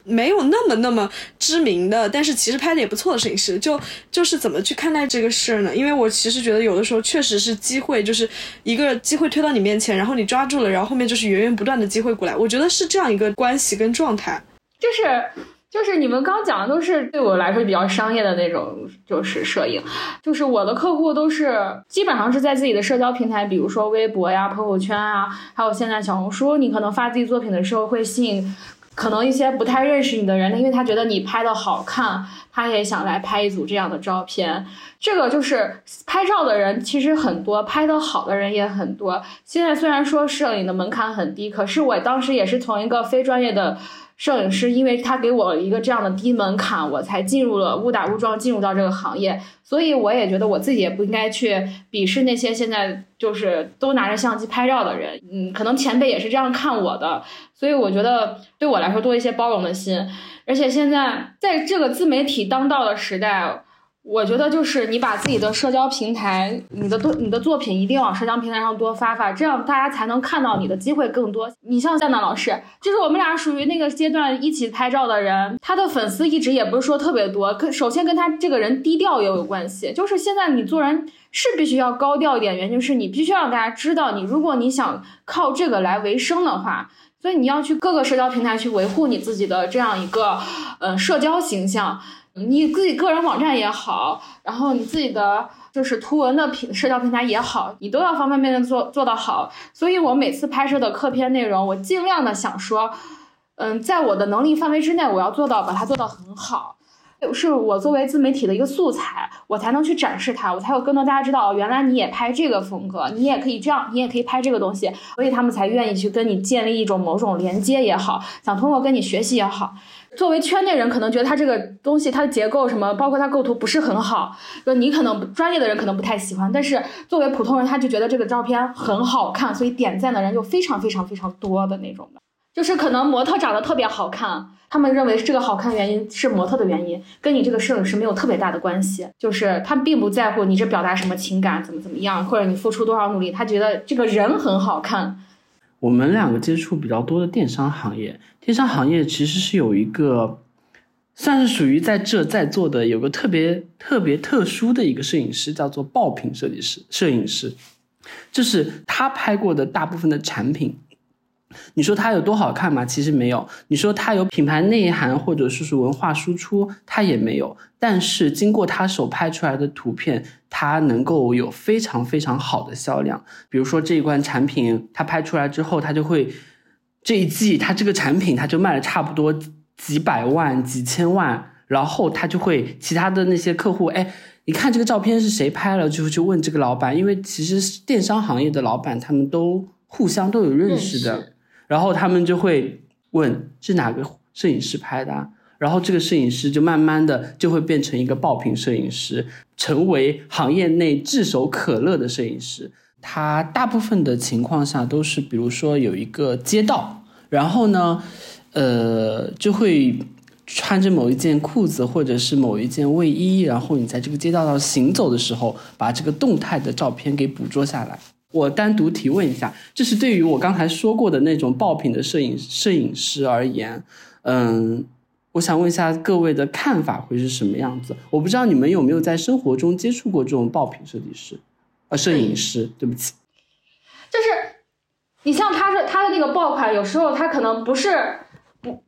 [SPEAKER 1] 没有那么那么知名的，但是其实拍的也不错的摄影师，就就是怎么去看待这个事儿呢？因为我其实觉得有的时候确实是机会，就是一个机会推到你面前，然后你抓住了，然后后面就是源源不断的机会过来，我觉得是这样一个关系跟状态，
[SPEAKER 2] 就是。就是你们刚讲的都是对我来说比较商业的那种，就是摄影，就是我的客户都是基本上是在自己的社交平台，比如说微博呀、朋友圈啊，还有现在小红书，你可能发自己作品的时候会吸引可能一些不太认识你的人，因为他觉得你拍的好看，他也想来拍一组这样的照片。这个就是拍照的人其实很多，拍的好的人也很多。现在虽然说摄影的门槛很低，可是我当时也是从一个非专业的。摄影师，因为他给我一个这样的低门槛，我才进入了误打误撞进入到这个行业，所以我也觉得我自己也不应该去鄙视那些现在就是都拿着相机拍照的人，嗯，可能前辈也是这样看我的，所以我觉得对我来说多一些包容的心，而且现在在这个自媒体当道的时代。我觉得就是你把自己的社交平台，你的多你的作品一定往社交平台上多发发，这样大家才能看到你的机会更多。你像夏楠老师，就是我们俩属于那个阶段一起拍照的人，他的粉丝一直也不是说特别多。跟首先跟他这个人低调也有关系，就是现在你做人是必须要高调一点，原因是你必须要让大家知道你，如果你想靠这个来维生的话，所以你要去各个社交平台去维护你自己的这样一个呃社交形象。你自己个人网站也好，然后你自己的就是图文的平社交平台也好，你都要方方面面做做到好。所以我每次拍摄的客片内容，我尽量的想说，嗯，在我的能力范围之内，我要做到把它做到很好。是我作为自媒体的一个素材，我才能去展示它，我才有更多大家知道，原来你也拍这个风格，你也可以这样，你也可以拍这个东西，所以他们才愿意去跟你建立一种某种连接也好，想通过跟你学习也好。作为圈内人，可能觉得它这个东西它的结构什么，包括它构图不是很好，就你可能专业的人可能不太喜欢，但是作为普通人，他就觉得这个照片很好看，所以点赞的人就非常非常非常多的那种的，就是可能模特长得特别好看。他们认为这个好看原因是模特的原因，跟你这个摄影师没有特别大的关系。就是他并不在乎你这表达什么情感，怎么怎么样，或者你付出多少努力，他觉得这个人很好看。
[SPEAKER 4] 我们两个接触比较多的电商行业，电商行业其实是有一个，算是属于在这在座的有个特别特别特殊的一个摄影师，叫做爆品设计师、摄影师，就是他拍过的大部分的产品。你说它有多好看嘛？其实没有。你说它有品牌内涵或者说是文化输出，它也没有。但是经过他手拍出来的图片，它能够有非常非常好的销量。比如说这一款产品，它拍出来之后，它就会这一季它这个产品它就卖了差不多几百万、几千万，然后它就会其他的那些客户，哎，你看这个照片是谁拍了，就会去问这个老板，因为其实电商行业的老板他们都互相都有认识的。然后他们就会问是哪个摄影师拍的，然后这个摄影师就慢慢的就会变成一个爆品摄影师，成为行业内炙手可热的摄影师。他大部分的情况下都是，比如说有一个街道，然后呢，呃，就会穿着某一件裤子或者是某一件卫衣，然后你在这个街道上行走的时候，把这个动态的照片给捕捉下来。我单独提问一下，就是对于我刚才说过的那种爆品的摄影摄影师而言，嗯，我想问一下各位的看法会是什么样子？我不知道你们有没有在生活中接触过这种爆品设计师，呃，摄影师，对不起，
[SPEAKER 2] 就是你像他的他的那个爆款，有时候他可能不是不，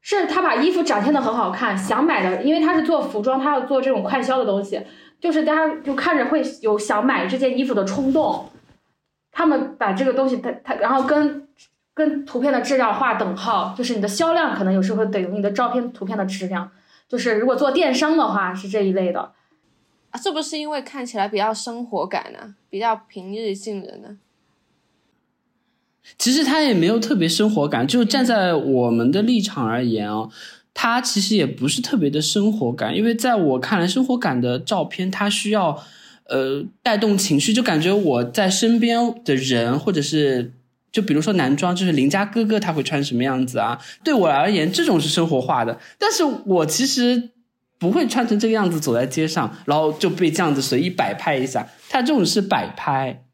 [SPEAKER 2] 是他把衣服展现的很好看，想买的，因为他是做服装，他要做这种快销的东西。就是大家就看着会有想买这件衣服的冲动，他们把这个东西他他然后跟跟图片的质量划等号，就是你的销量可能有时候等于你的照片图片的质量，就是如果做电商的话是这一类的，
[SPEAKER 5] 啊，是不是因为看起来比较生活感呢，比较平日近人呢？
[SPEAKER 4] 其实他也没有特别生活感，就站在我们的立场而言哦。它其实也不是特别的生活感，因为在我看来，生活感的照片它需要，呃，带动情绪，就感觉我在身边的人，或者是就比如说男装，就是邻家哥哥他会穿什么样子啊？对我而言，这种是生活化的，但是我其实不会穿成这个样子走在街上，然后就被这样子随意摆拍一下，他这种是摆拍。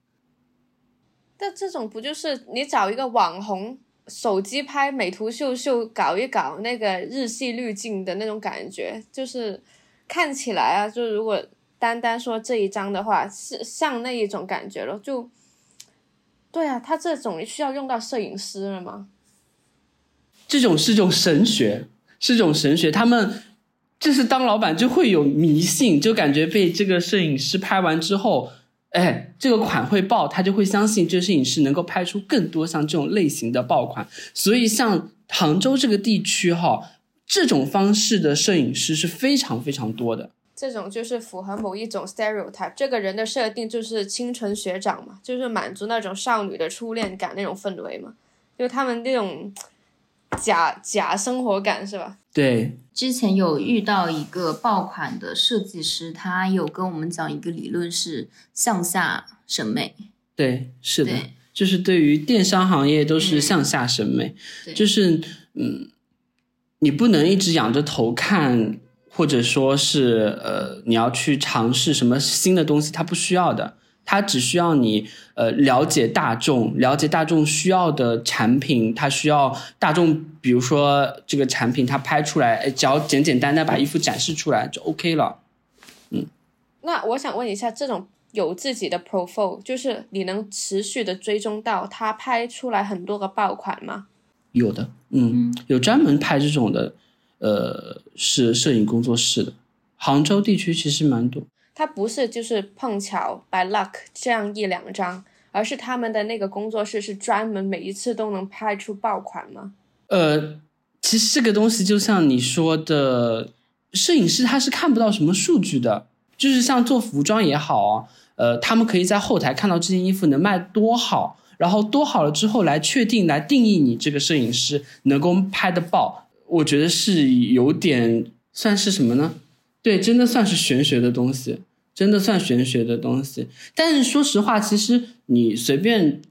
[SPEAKER 5] 但这种不就是你找一个网红？手机拍美图秀秀，搞一搞那个日系滤镜的那种感觉，就是看起来啊，就如果单单说这一张的话，是像那一种感觉了。就对啊，他这种需要用到摄影师了吗？
[SPEAKER 4] 这种是种神学，是种神学。他们就是当老板就会有迷信，就感觉被这个摄影师拍完之后。哎，这个款会爆，他就会相信这个摄影师能够拍出更多像这种类型的爆款。所以，像杭州这个地区哈，这种方式的摄影师是非常非常多的。
[SPEAKER 5] 这种就是符合某一种 stereotype，这个人的设定就是清纯学长嘛，就是满足那种少女的初恋感那种氛围嘛，就他们那种假假生活感是吧？
[SPEAKER 4] 对，
[SPEAKER 3] 之前有遇到一个爆款的设计师，他有跟我们讲一个理论是向下审美。
[SPEAKER 4] 对，是的，就是对于电商行业都是向下审美，就是嗯，你不能一直仰着头看，或者说是呃，你要去尝试什么新的东西，它不需要的。它只需要你，呃，了解大众，了解大众需要的产品，它需要大众，比如说这个产品它拍出来，只要简简单单把衣服展示出来就 OK 了。嗯，
[SPEAKER 5] 那我想问一下，这种有自己的 profile，就是你能持续的追踪到他拍出来很多个爆款吗？
[SPEAKER 4] 有的，嗯，有专门拍这种的，呃，是摄影工作室的，杭州地区其实蛮多。
[SPEAKER 5] 他不是就是碰巧 by luck 这样一两张，而是他们的那个工作室是专门每一次都能拍出爆款吗？
[SPEAKER 4] 呃，其实这个东西就像你说的，摄影师他是看不到什么数据的，就是像做服装也好，呃，他们可以在后台看到这件衣服能卖多好，然后多好了之后来确定来定义你这个摄影师能够拍的爆，我觉得是有点算是什么呢？对，真的算是玄学的东西。真的算玄学的东西，但是说实话，其实你随便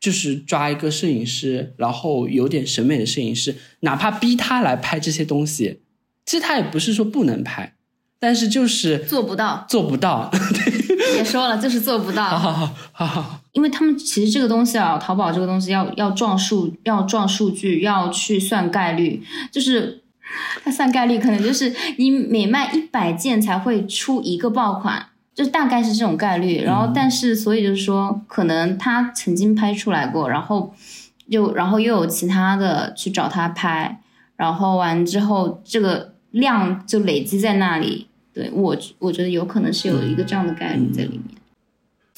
[SPEAKER 4] 就是抓一个摄影师，然后有点审美的摄影师，哪怕逼他来拍这些东西，其实他也不是说不能拍，但是就是
[SPEAKER 3] 做不到，
[SPEAKER 4] 做不到。
[SPEAKER 3] 别说了，就是做不到。
[SPEAKER 4] 好好好好，
[SPEAKER 3] 因为他们其实这个东西啊，淘宝这个东西要要撞数，要撞数据，要去算概率，就是。它算概率，可能就是你每卖一百件才会出一个爆款，就大概是这种概率。然后，但是所以就是说，可能他曾经拍出来过，然后又然后又有其他的去找他拍，然后完之后这个量就累积在那里。对我，我觉得有可能是有一个这样的概率在里面。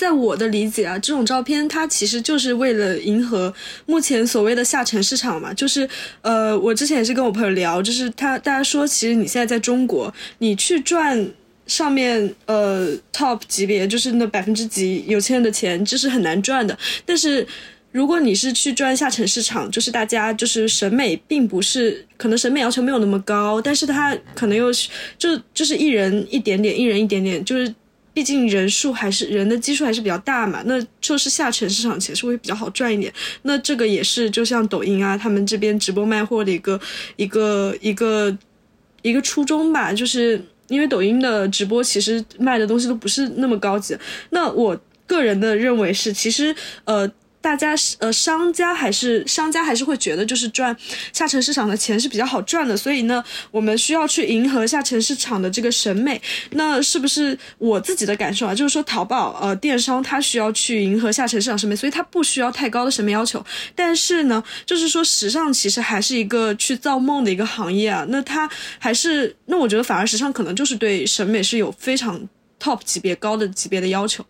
[SPEAKER 1] 在我的理解啊，这种照片它其实就是为了迎合目前所谓的下沉市场嘛。就是呃，我之前也是跟我朋友聊，就是他大家说，其实你现在在中国，你去赚上面呃 top 级别，就是那百分之几有钱人的钱，这是很难赚的。但是如果你是去赚下沉市场，就是大家就是审美并不是可能审美要求没有那么高，但是他可能又是就就是一人一点点，一人一点点，就是。毕竟人数还是人的基数还是比较大嘛，那就是下沉市场其实会比较好赚一点。那这个也是就像抖音啊，他们这边直播卖货的一个一个一个一个初衷吧，就是因为抖音的直播其实卖的东西都不是那么高级。那我个人的认为是，其实呃。大家是呃，商家还是商家还是会觉得就是赚下沉市场的钱是比较好赚的，所以呢，我们需要去迎合下沉市场的这个审美。那是不是我自己的感受啊？就是说，淘宝呃电商它需要去迎合下沉市场审美，所以它不需要太高的审美要求。但是呢，就是说时尚其实还是一个去造梦的一个行业啊。那它还是那我觉得反而时尚可能就是对审美是有非常。Top 级别高的级别的要求，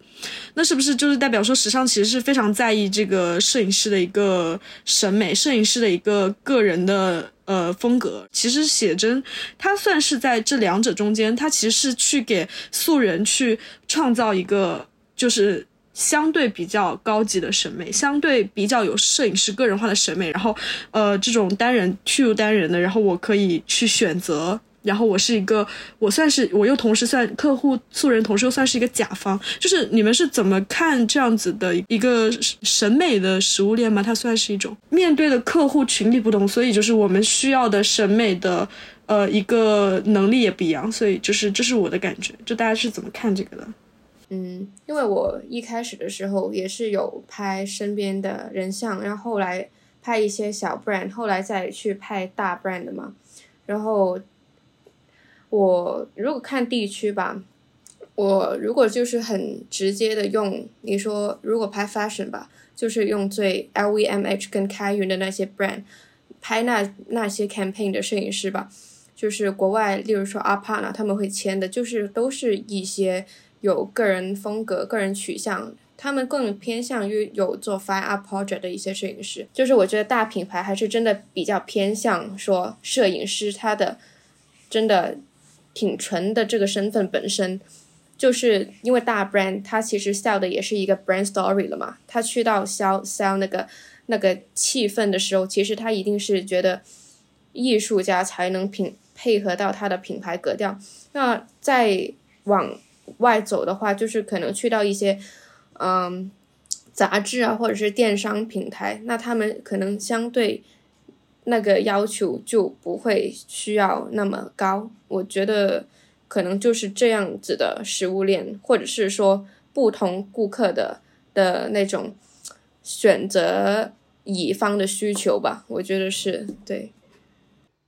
[SPEAKER 1] 那是不是就是代表说时尚其实是非常在意这个摄影师的一个审美，摄影师的一个个人的呃风格？其实写真它算是在这两者中间，它其实是去给素人去创造一个就是相对比较高级的审美，相对比较有摄影师个人化的审美，然后呃这种单人去入单人的，然后我可以去选择。然后我是一个，我算是我又同时算客户素人，同时又算是一个甲方。就是你们是怎么看这样子的一个审美的食物链吗？它算是一种面对的客户群体不同，所以就是我们需要的审美的呃一个能力也不一样。所以就是这是我的感觉，就大家是怎么看这个的？
[SPEAKER 5] 嗯，因为我一开始的时候也是有拍身边的人像，然后后来拍一些小 brand，后来再去拍大 brand 嘛，然后。我如果看地区吧，我如果就是很直接的用你说，如果拍 fashion 吧，就是用最 LVMH 跟开云的那些 brand 拍那那些 campaign 的摄影师吧，就是国外，例如说阿帕呢，他们会签的，就是都是一些有个人风格、个人取向，他们更偏向于有做 fine art project 的一些摄影师。就是我觉得大品牌还是真的比较偏向说摄影师他的真的。挺纯的这个身份本身，就是因为大 brand，它其实 sell 的也是一个 brand story 了嘛。他去到 sell sell 那个那个气氛的时候，其实他一定是觉得艺术家才能品配合到他的品牌格调。那再往外走的话，就是可能去到一些嗯杂志啊，或者是电商平台，那他们可能相对。那个要求就不会需要那么高，我觉得可能就是这样子的食物链，或者是说不同顾客的的那种选择乙方的需求吧，我觉得是对。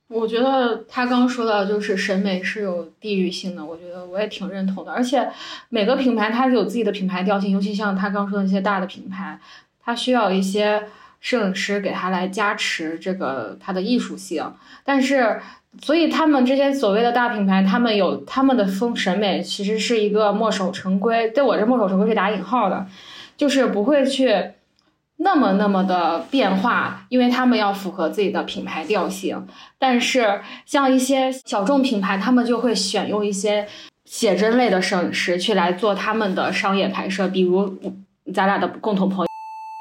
[SPEAKER 2] 我觉得他刚说到就是审美是有地域性的，我觉得我也挺认同的，而且每个品牌它是有自己的品牌调性，尤其像他刚说的那些大的品牌，它需要一些。摄影师给他来加持这个他的艺术性，但是所以他们这些所谓的大品牌，他们有他们的风审美，其实是一个墨守成规。对我这墨守成规是打引号的，就是不会去那么那么的变化，因为他们要符合自己的品牌调性。但是像一些小众品牌，他们就会选用一些写真类的摄影师去来做他们的商业拍摄，比如咱俩的共同朋友，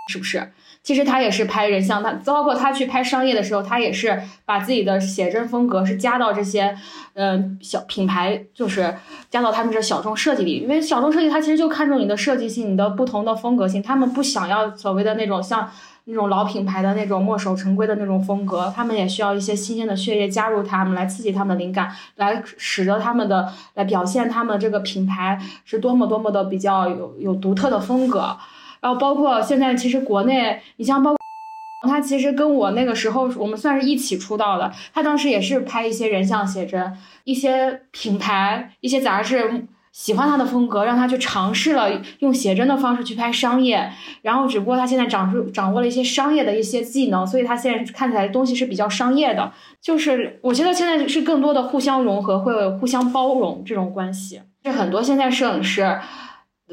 [SPEAKER 2] 是不是？其实他也是拍人像，他包括他去拍商业的时候，他也是把自己的写真风格是加到这些，嗯，小品牌，就是加到他们这小众设计里。因为小众设计，它其实就看重你的设计性，你的不同的风格性。他们不想要所谓的那种像那种老品牌的那种墨守成规的那种风格，他们也需要一些新鲜的血液加入他们，来刺激他们的灵感，来使得他们的来表现他们这个品牌是多么多么的比较有有独特的风格。然后包括现在，其实国内，你像包他，其实跟我那个时候，我们算是一起出道的。他当时也是拍一些人像写真，一些品牌、一些杂志喜欢他的风格，让他去尝试了用写真的方式去拍商业，然后只不过他现在掌握掌握了一些商业的一些技能，所以他现在看起来东西是比较商业的。就是我觉得现在是更多的互相融合，会互相包容这种关系。是很多现在摄影师。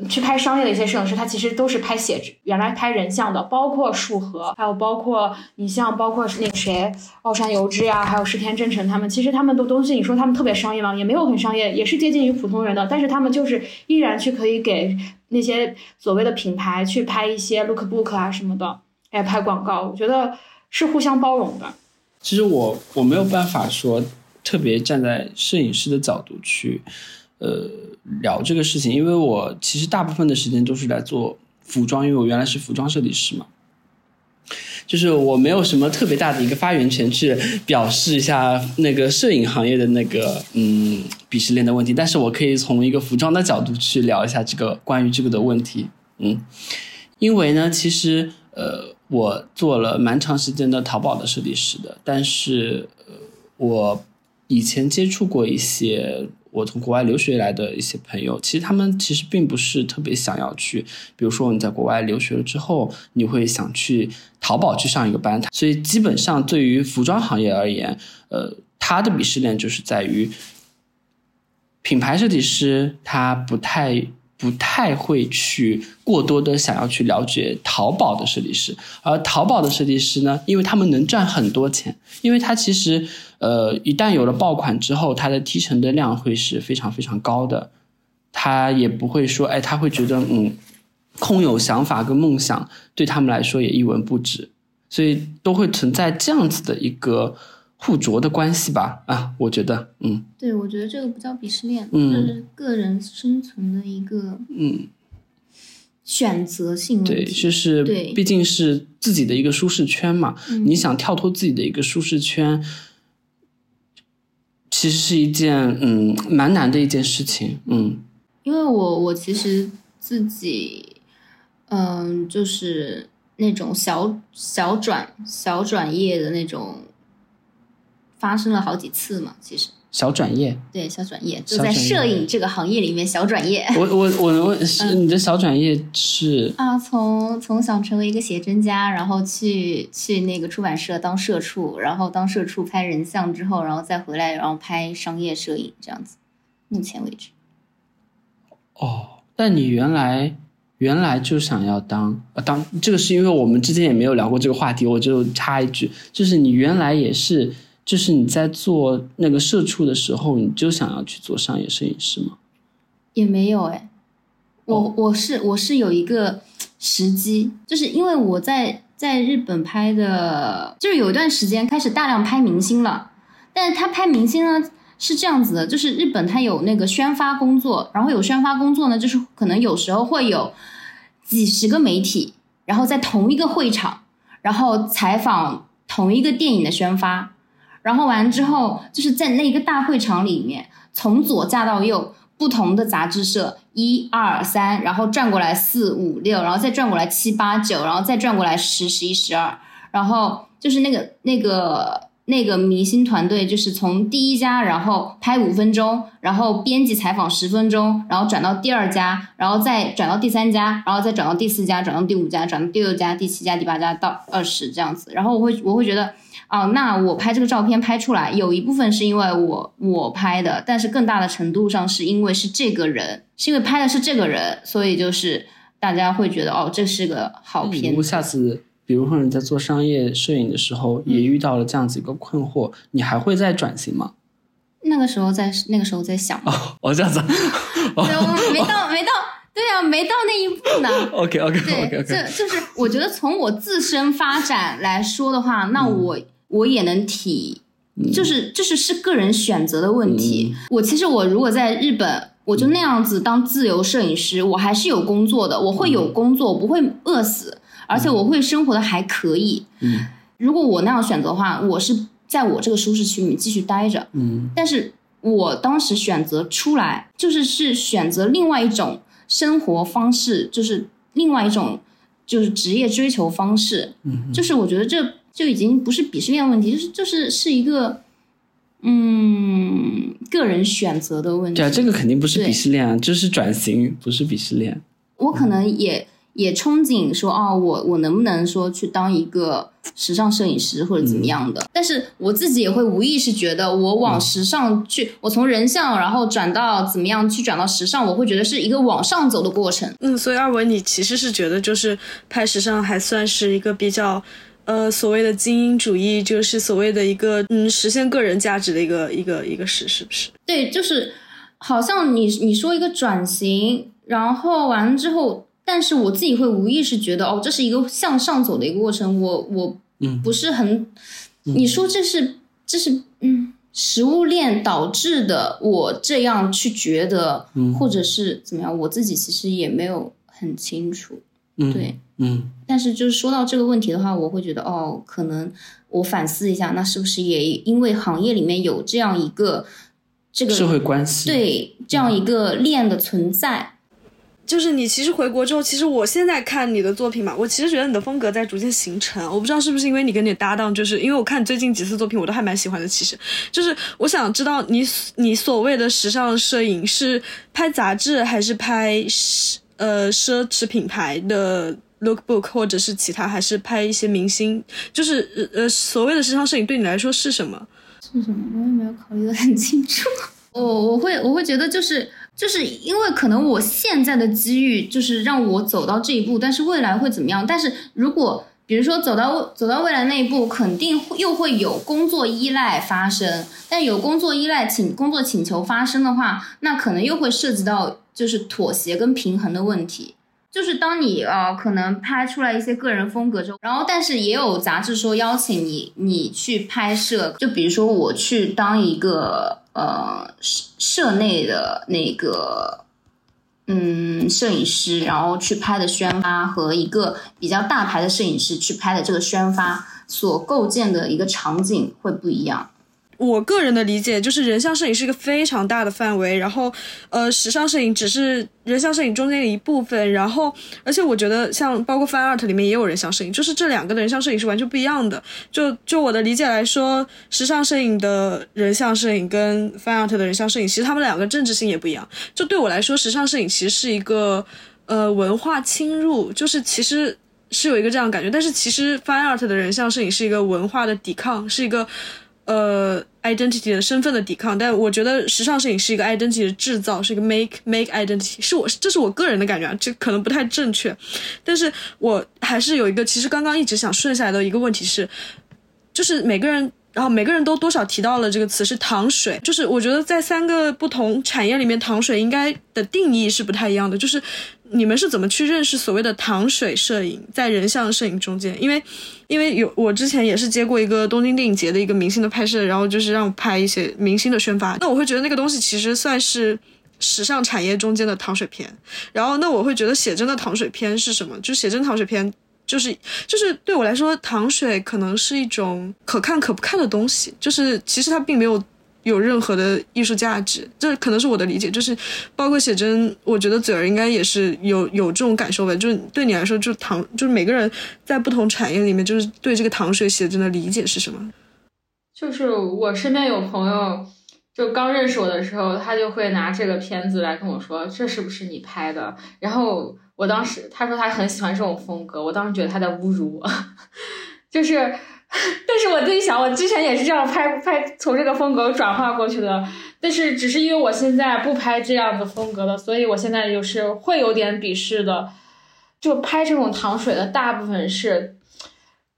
[SPEAKER 2] 去拍商业的一些摄影师，他其实都是拍写真，原来拍人像的，包括树河，还有包括你像，包括那个谁，奥山由之呀，还有石田真澄他们，其实他们的东西，你说他们特别商业吗？也没有很商业，也是接近于普通人的，但是他们就是依然去可以给那些所谓的品牌去拍一些 lookbook 啊什么的，哎拍广告，我觉得是互相包容的。
[SPEAKER 4] 其实我我没有办法说特别站在摄影师的角度去。呃，聊这个事情，因为我其实大部分的时间都是来做服装，因为我原来是服装设计师嘛，就是我没有什么特别大的一个发言权去表示一下那个摄影行业的那个嗯鄙视链的问题，但是我可以从一个服装的角度去聊一下这个关于这个的问题，嗯，因为呢，其实呃，我做了蛮长时间的淘宝的设计师的，但是呃，我以前接触过一些。我从国外留学来的一些朋友，其实他们其实并不是特别想要去，比如说你在国外留学了之后，你会想去淘宝去上一个班，所以基本上对于服装行业而言，呃，他的鄙视链就是在于品牌设计师他不太。不太会去过多的想要去了解淘宝的设计师，而淘宝的设计师呢，因为他们能赚很多钱，因为他其实呃一旦有了爆款之后，他的提成的量会是非常非常高的，他也不会说哎他会觉得嗯空有想法跟梦想对他们来说也一文不值，所以都会存在这样子的一个。互啄的关系吧，啊，我觉得，嗯，
[SPEAKER 3] 对，我觉得这个不叫鄙视链，嗯，是个人生存的一个，
[SPEAKER 4] 嗯，
[SPEAKER 3] 选择性
[SPEAKER 4] 对，就是，对，毕竟是自己的一个舒适圈嘛，你想跳脱自己的一个舒适圈，其实是一件，嗯，蛮难的一件事情，嗯，
[SPEAKER 3] 因为我我其实自己，嗯，就是那种小小转小转业的那种。发生了好几次嘛，其实
[SPEAKER 4] 小转业，
[SPEAKER 3] 对小转业就在摄影这个行业里面小转业。
[SPEAKER 4] 我我我能 问是你的小转业是
[SPEAKER 3] 啊，从从想成为一个写真家，然后去去那个出版社当社畜，然后当社畜拍人像之后，然后再回来，然后拍商业摄影这样子。目前为止，
[SPEAKER 4] 哦，但你原来原来就想要当呃当这个是因为我们之前也没有聊过这个话题，我就插一句，就是你原来也是。就是你在做那个社畜的时候，你就想要去做商业摄影师吗？
[SPEAKER 3] 也没有哎，我我是我是有一个时机，就是因为我在在日本拍的，就是有一段时间开始大量拍明星了。但是他拍明星呢是这样子的，就是日本它有那个宣发工作，然后有宣发工作呢，就是可能有时候会有几十个媒体，然后在同一个会场，然后采访同一个电影的宣发。然后完之后，就是在那一个大会场里面，从左架到右，不同的杂志社，一二三，然后转过来四五六，然后再转过来七八九，然后再转过来十十一十二，然后就是那个那个那个明星团队，就是从第一家，然后拍五分钟，然后编辑采访十分钟，然后转到第二家，然后再转到第三家，然后再转到第四家，转到第五家，转到第六家、第七家、第八家到二十这样子，然后我会我会觉得。哦，那我拍这个照片拍出来，有一部分是因为我我拍的，但是更大的程度上是因为是这个人，是因为拍的是这个人，所以就是大家会觉得哦，这是个好片。
[SPEAKER 4] 如果下次，比如说你在做商业摄影的时候，也遇到了这样子一个困惑，你还会再转型吗？
[SPEAKER 3] 那个时候在那个时候在想
[SPEAKER 4] 哦，这样子，
[SPEAKER 3] 没到没到，对啊，没到那一步呢。
[SPEAKER 4] OK OK
[SPEAKER 3] OK OK，这就是我觉得从我自身发展来说的话，那我。我也能体，就是就是是个人选择的问题。我其实我如果在日本，我就那样子当自由摄影师，我还是有工作的，我会有工作，我不会饿死，而且我会生活的还可以。
[SPEAKER 4] 嗯，
[SPEAKER 3] 如果我那样选择的话，我是在我这个舒适区里面继续待着。
[SPEAKER 4] 嗯，
[SPEAKER 3] 但是我当时选择出来，就是是选择另外一种生活方式，就是另外一种就是职业追求方式。
[SPEAKER 4] 嗯，
[SPEAKER 3] 就是我觉得这。就已经不是鄙视链问题，就是就是是一个嗯，个人选择的问题。
[SPEAKER 4] 对啊，这个肯定不是鄙视链啊，这是转型，不是鄙视链。
[SPEAKER 3] 我可能也也憧憬说，哦，我我能不能说去当一个时尚摄影师或者怎么样的？但是我自己也会无意识觉得，我往时尚去，我从人像然后转到怎么样去转到时尚，我会觉得是一个往上走的过程。
[SPEAKER 1] 嗯，所以二文，你其实是觉得就是拍时尚还算是一个比较，呃，所谓的精英主义，就是所谓的一个嗯实现个人价值的一个一个一个事，是不是？
[SPEAKER 3] 对，就是好像你你说一个转型，然后完了之后，但是我自己会无意识觉得，哦，这是一个向上走的一个过程。我我
[SPEAKER 4] 嗯
[SPEAKER 3] 不是很，你说这是这是嗯食物链导致的，我这样去觉得，
[SPEAKER 4] 嗯
[SPEAKER 3] 或者是怎么样，我自己其实也没有很清楚。
[SPEAKER 4] 嗯，
[SPEAKER 3] 对，
[SPEAKER 4] 嗯
[SPEAKER 3] 但是就是说到这个问题的话，我会觉得哦，可能我反思一下，那是不是也因为行业里面有这样一个这个
[SPEAKER 4] 社会关系。，
[SPEAKER 3] 对这样一个链的存在，
[SPEAKER 1] 就是你其实回国之后，其实我现在看你的作品嘛，我其实觉得你的风格在逐渐形成。我不知道是不是因为你跟你搭档，就是因为我看你最近几次作品，我都还蛮喜欢的。其实就是我想知道你你所谓的时尚摄影是拍杂志还是拍呃奢侈品牌的 lookbook，或者是其他，还是拍一些明星？就是呃所谓的时尚摄影对你来说是什么？
[SPEAKER 3] 是什么？我也没有考虑的很清楚。我我会我会觉得就是就是因为可能我现在的机遇就是让我走到这一步，但是未来会怎么样？但是如果比如说走到走到未来那一步，肯定会又会有工作依赖发生。但有工作依赖请工作请求发生的话，那可能又会涉及到就是妥协跟平衡的问题。就是当你呃可能拍出来一些个人风格之后，然后但是也有杂志说邀请你你去拍摄，就比如说我去当一个呃社社内的那个嗯摄影师，然后去拍的宣发和一个比较大牌的摄影师去拍的这个宣发所构建的一个场景会不一样。
[SPEAKER 1] 我个人的理解就是，人像摄影是一个非常大的范围，然后，呃，时尚摄影只是人像摄影中间的一部分，然后，而且我觉得像包括 fine art 里面也有人像摄影，就是这两个的人像摄影是完全不一样的。就就我的理解来说，时尚摄影的人像摄影跟 fine art 的人像摄影，其实他们两个政治性也不一样。就对我来说，时尚摄影其实是一个呃文化侵入，就是其实。是有一个这样感觉，但是其实 fine art 的人像摄影是一个文化的抵抗，是一个呃 identity 的身份的抵抗，但我觉得时尚摄影是一个 identity 的制造，是一个 make make identity，是我这是我个人的感觉啊，这可能不太正确，但是我还是有一个，其实刚刚一直想顺下来的一个问题是，就是每个人。然后每个人都多少提到了这个词是糖水，就是我觉得在三个不同产业里面，糖水应该的定义是不太一样的。就是你们是怎么去认识所谓的糖水摄影在人像摄影中间？因为因为有我之前也是接过一个东京电影节的一个明星的拍摄，然后就是让我拍一些明星的宣发，那我会觉得那个东西其实算是时尚产业中间的糖水片。然后那我会觉得写真的糖水片是什么？就写真糖水片。就是就是对我来说，糖水可能是一种可看可不看的东西，就是其实它并没有有任何的艺术价值，这可能是我的理解。就是包括写真，我觉得嘴儿应该也是有有这种感受吧。就是对你来说，就糖，就是每个人在不同产业里面，就是对这个糖水写真的理解是什么？
[SPEAKER 2] 就是我身边有朋友，就刚认识我的时候，他就会拿这个片子来跟我说：“这是不是你拍的？”然后我当时他说他很喜欢这种风格，我当时觉得他在侮辱我，就是，但是我自己想，我之前也是这样拍拍，从这个风格转化过去的，但是只是因为我现在不拍这样的风格了，所以我现在就是会有点鄙视的，就拍这种糖水的大部分是。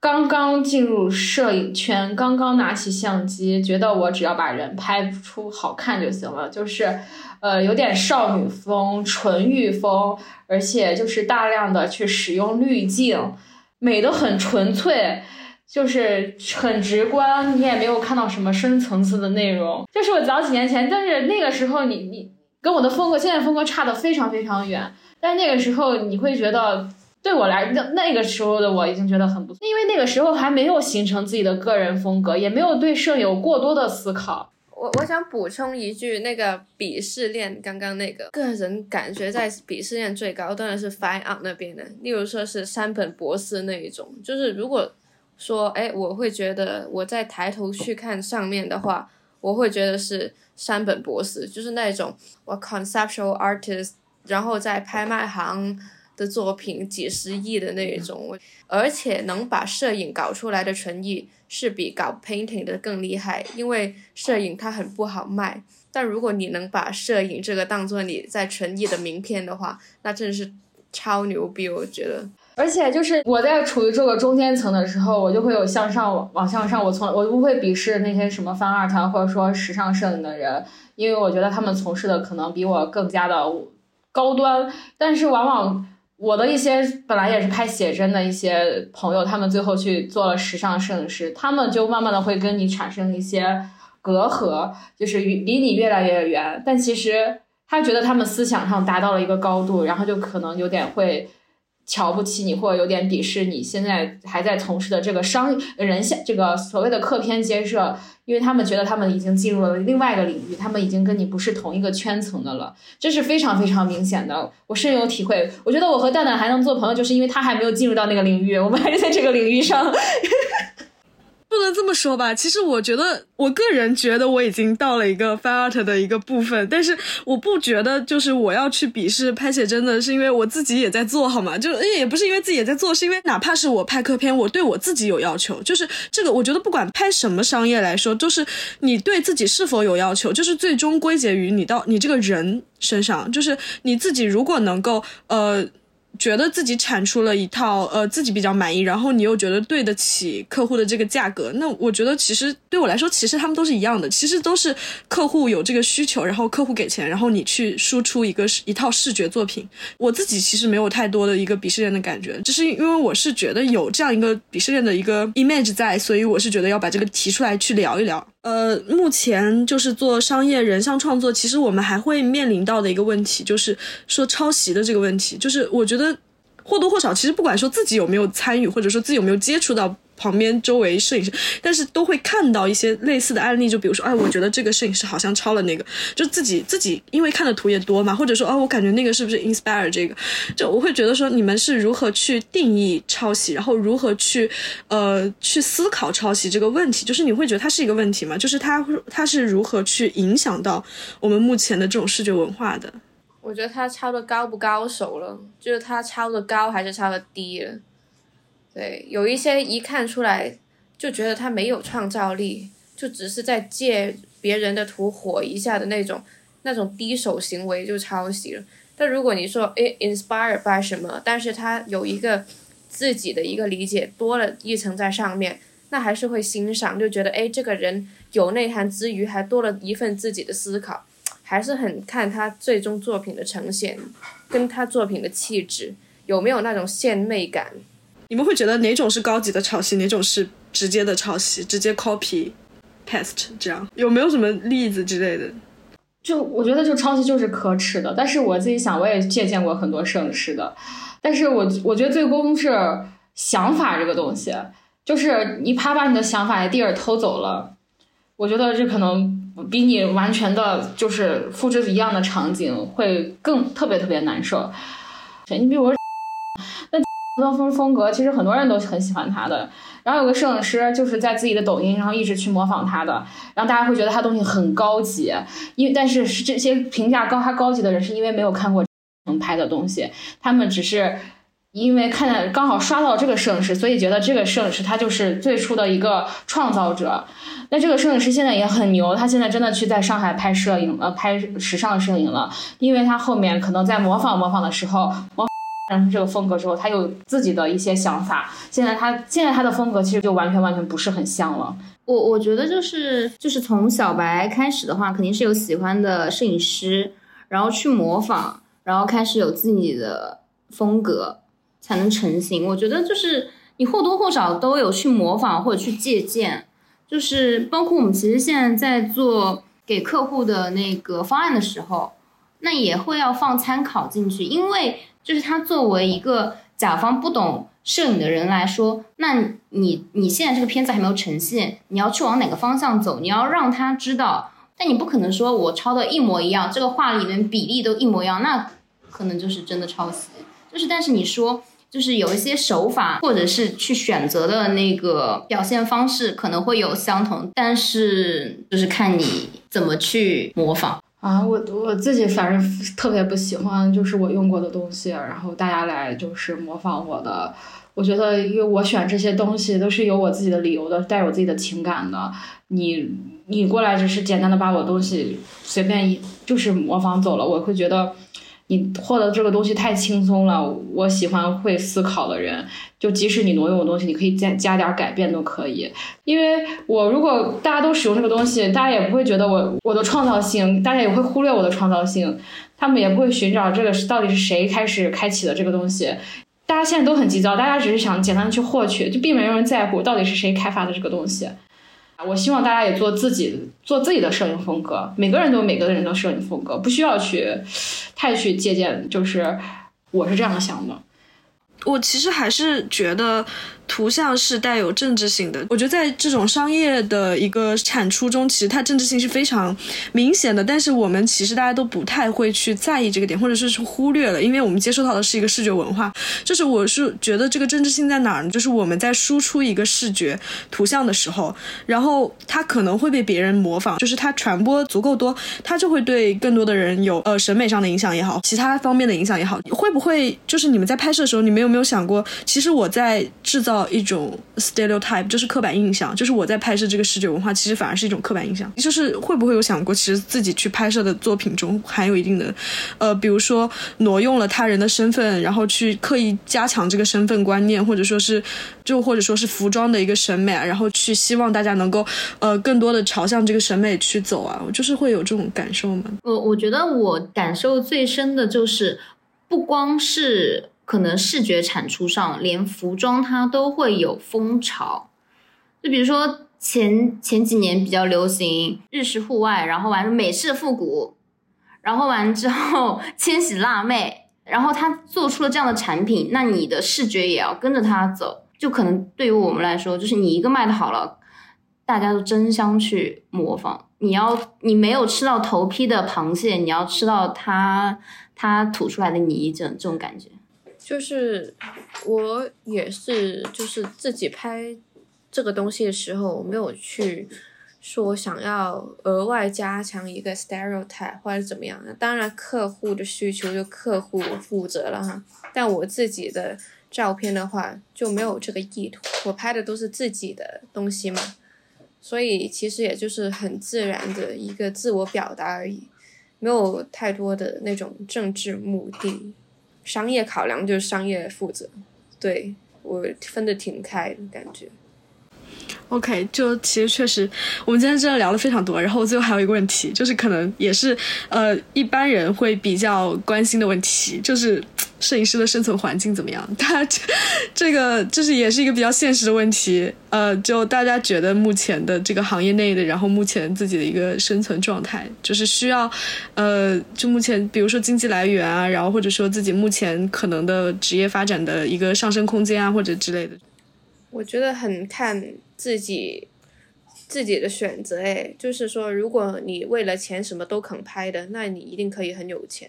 [SPEAKER 2] 刚刚进入摄影圈，刚刚拿起相机，觉得我只要把人拍出好看就行了，就是，呃，有点少女风、纯欲风，而且就是大量的去使用滤镜，美的很纯粹，就是很直观，你也没有看到什么深层次的内容。这是我早几年前，但是那个时候你你跟我的风格，现在风格差的非常非常远，但那个时候你会觉得。对我来，那那个时候的我已经觉得很不错，因为那个时候还没有形成自己的个人风格，也没有对摄影有过多的思考。
[SPEAKER 5] 我我想补充一句，那个鄙视链，刚刚那个个人感觉在鄙视链最高端的是 fine art 那边的，例如说是山本博士那一种，就是如果说，哎，我会觉得我在抬头去看上面的话，我会觉得是山本博士，就是那种我 conceptual artist，然后在拍卖行的作品几十亿的那一种，而且能把摄影搞出来的纯艺是比搞 painting 的更厉害，因为摄影它很不好卖。但如果你能把摄影这个当做你在纯艺的名片的话，那真是超牛逼，我觉得。
[SPEAKER 2] 而且就是我在处于这个中间层的时候，我就会有向上往往向上，我从我不会鄙视那些什么翻二团或者说时尚摄影的人，因为我觉得他们从事的可能比我更加的高端。但是往往我的一些本来也是拍写真的一些朋友，他们最后去做了时尚摄影师，他们就慢慢的会跟你产生一些。隔阂就是离你越来越远，但其实他觉得他们思想上达到了一个高度，然后就可能有点会瞧不起你，或者有点鄙视你现在还在从事的这个商人像这个所谓的客片接摄，因为他们觉得他们已经进入了另外一个领域，他们已经跟你不是同一个圈层的了，这是非常非常明显的，我深有体会。我觉得我和蛋蛋还能做朋友，就是因为他还没有进入到那个领域，我们还是在这个领域上。
[SPEAKER 1] 不能这么说吧，其实我觉得，我个人觉得我已经到了一个 fine art 的一个部分，但是我不觉得就是我要去鄙视拍写真的，是因为我自己也在做好吗？就也不是因为自己也在做，是因为哪怕是我拍客片，我对我自己有要求，就是这个，我觉得不管拍什么商业来说，都是你对自己是否有要求，就是最终归结于你到你这个人身上，就是你自己如果能够呃。觉得自己产出了一套呃自己比较满意，然后你又觉得对得起客户的这个价格，那我觉得其实对我来说，其实他们都是一样的，其实都是客户有这个需求，然后客户给钱，然后你去输出一个一套视觉作品。我自己其实没有太多的一个鄙视链的感觉，只是因为我是觉得有这样一个鄙视链的一个 image 在，所以我是觉得要把这个提出来去聊一聊。呃，目前就是做商业人像创作，其实我们还会面临到的一个问题，就是说抄袭的这个问题。就是我觉得或多或少，其实不管说自己有没有参与，或者说自己有没有接触到。旁边周围摄影师，但是都会看到一些类似的案例，就比如说，哎，我觉得这个摄影师好像抄了那个，就自己自己因为看的图也多嘛，或者说，哦，我感觉那个是不是 inspire 这个，就我会觉得说，你们是如何去定义抄袭，然后如何去呃去思考抄袭这个问题，就是你会觉得它是一个问题吗？就是它它是如何去影响到我们目前的这种视觉文化的？
[SPEAKER 5] 我觉得他抄的高不高手了，就是他抄的高还是抄的低了。对，有一些一看出来就觉得他没有创造力，就只是在借别人的图火一下的那种，那种低手行为就抄袭了。但如果你说诶 inspired by 什么，但是他有一个自己的一个理解多了一层在上面，那还是会欣赏，就觉得诶这个人有内涵之余还多了一份自己的思考，还是很看他最终作品的呈现，跟他作品的气质有没有那种献媚感。
[SPEAKER 1] 你们会觉得哪种是高级的抄袭，哪种是直接的抄袭，直接 copy paste 这样？有没有什么例子之类的？
[SPEAKER 2] 就我觉得，就抄袭就是可耻的。但是我自己想，我也借鉴过很多摄影师的。但是我我觉得最终是想法这个东西，就是你怕把你的想法 idea 偷走了，我觉得这可能比你完全的就是复制一样的场景会更特别特别难受。你比如说。风风风格，其实很多人都很喜欢他的。然后有个摄影师，就是在自己的抖音，然后一直去模仿他的。然后大家会觉得他东西很高级，因为但是是这些评价高他高级的人，是因为没有看过能拍的东西。他们只是因为看刚好刷到这个摄影师，所以觉得这个摄影师他就是最初的一个创造者。那这个摄影师现在也很牛，他现在真的去在上海拍摄影呃拍时尚摄影了，因为他后面可能在模仿模仿的时候模。但是这个风格之后，他有自己的一些想法。现在他现在他的风格其实就完全完全不是很像了。
[SPEAKER 3] 我我觉得就是就是从小白开始的话，肯定是有喜欢的摄影师，然后去模仿，然后开始有自己的风格，才能成型。我觉得就是你或多或少都有去模仿或者去借鉴，就是包括我们其实现在在做给客户的那个方案的时候，那也会要放参考进去，因为。就是他作为一个甲方不懂摄影的人来说，那你你现在这个片子还没有呈现，你要去往哪个方向走？你要让他知道，但你不可能说我抄的一模一样，这个画里面比例都一模一样，那可能就是真的抄袭。就是但是你说就是有一些手法，或者是去选择的那个表现方式可能会有相同，但是就是看你怎么去模仿
[SPEAKER 2] 啊。我我自己反正特别不喜欢，就是我用过的东西，然后大家来就是模仿我的。我觉得，因为我选这些东西都是有我自己的理由的，带有自己的情感的。你你过来只是简单的把我东西随便一就是模仿走了，我会觉得你获得这个东西太轻松了。我喜欢会思考的人，就即使你挪用我东西，你可以加加点改变都可以。因为我如果大家都使用这个东西，大家也不会觉得我我的创造性，大家也会忽略我的创造性，他们也不会寻找这个到底是谁开始开启的这个东西。大家现在都很急躁，大家只是想简单的去获取，就并没有人在乎到底是谁开发的这个东西。我希望大家也做自己，做自己的摄影风格。每个人都有每个人的摄影风格，不需要去太去借鉴。就是我是这样想的。
[SPEAKER 1] 我其实还是觉得。图像是带有政治性的，我觉得在这种商业的一个产出中，其实它政治性是非常明显的。但是我们其实大家都不太会去在意这个点，或者是是忽略了，因为我们接受到的是一个视觉文化。就是我是觉得这个政治性在哪儿呢？就是我们在输出一个视觉图像的时候，然后它可能会被别人模仿，就是它传播足够多，它就会对更多的人有呃审美上的影响也好，其他方面的影响也好。会不会就是你们在拍摄的时候，你们有没有想过，其实我在制造。一种 stereotype 就是刻板印象，就是我在拍摄这个视觉文化，其实反而是一种刻板印象。就是会不会有想过，其实自己去拍摄的作品中含有一定的，呃，比如说挪用了他人的身份，然后去刻意加强这个身份观念，或者说是就或者说是服装的一个审美啊，然后去希望大家能够呃更多的朝向这个审美去走啊，我就是会有这种感受吗？
[SPEAKER 3] 我我觉得我感受最深的就是不光是。可能视觉产出上，连服装它都会有风潮。就比如说前前几年比较流行日式户外，然后完美式复古，然后完之后 千禧辣妹，然后他做出了这样的产品，那你的视觉也要跟着他走。就可能对于我们来说，就是你一个卖的好了，大家都争相去模仿。你要你没有吃到头批的螃蟹，你要吃到它它吐出来的泥，这种这种感觉。
[SPEAKER 5] 就是我也是，就是自己拍这个东西的时候，我没有去说想要额外加强一个 stereotype 或者怎么样。当然，客户的需求就客户负责了哈。但我自己的照片的话就没有这个意图，我拍的都是自己的东西嘛，所以其实也就是很自然的一个自我表达而已，没有太多的那种政治目的。商业考量就是商业负责，对我分得挺开的感觉。
[SPEAKER 1] OK，就其实确实，我们今天真的聊了非常多。然后最后还有一个问题，就是可能也是呃一般人会比较关心的问题，就是 摄影师的生存环境怎么样？他这个就是也是一个比较现实的问题。呃，就大家觉得目前的这个行业内的，然后目前自己的一个生存状态，就是需要呃，就目前比如说经济来源啊，然后或者说自己目前可能的职业发展的一个上升空间啊，或者之类的。
[SPEAKER 5] 我觉得很看自己自己的选择，哎，就是说，如果你为了钱什么都肯拍的，那你一定可以很有钱。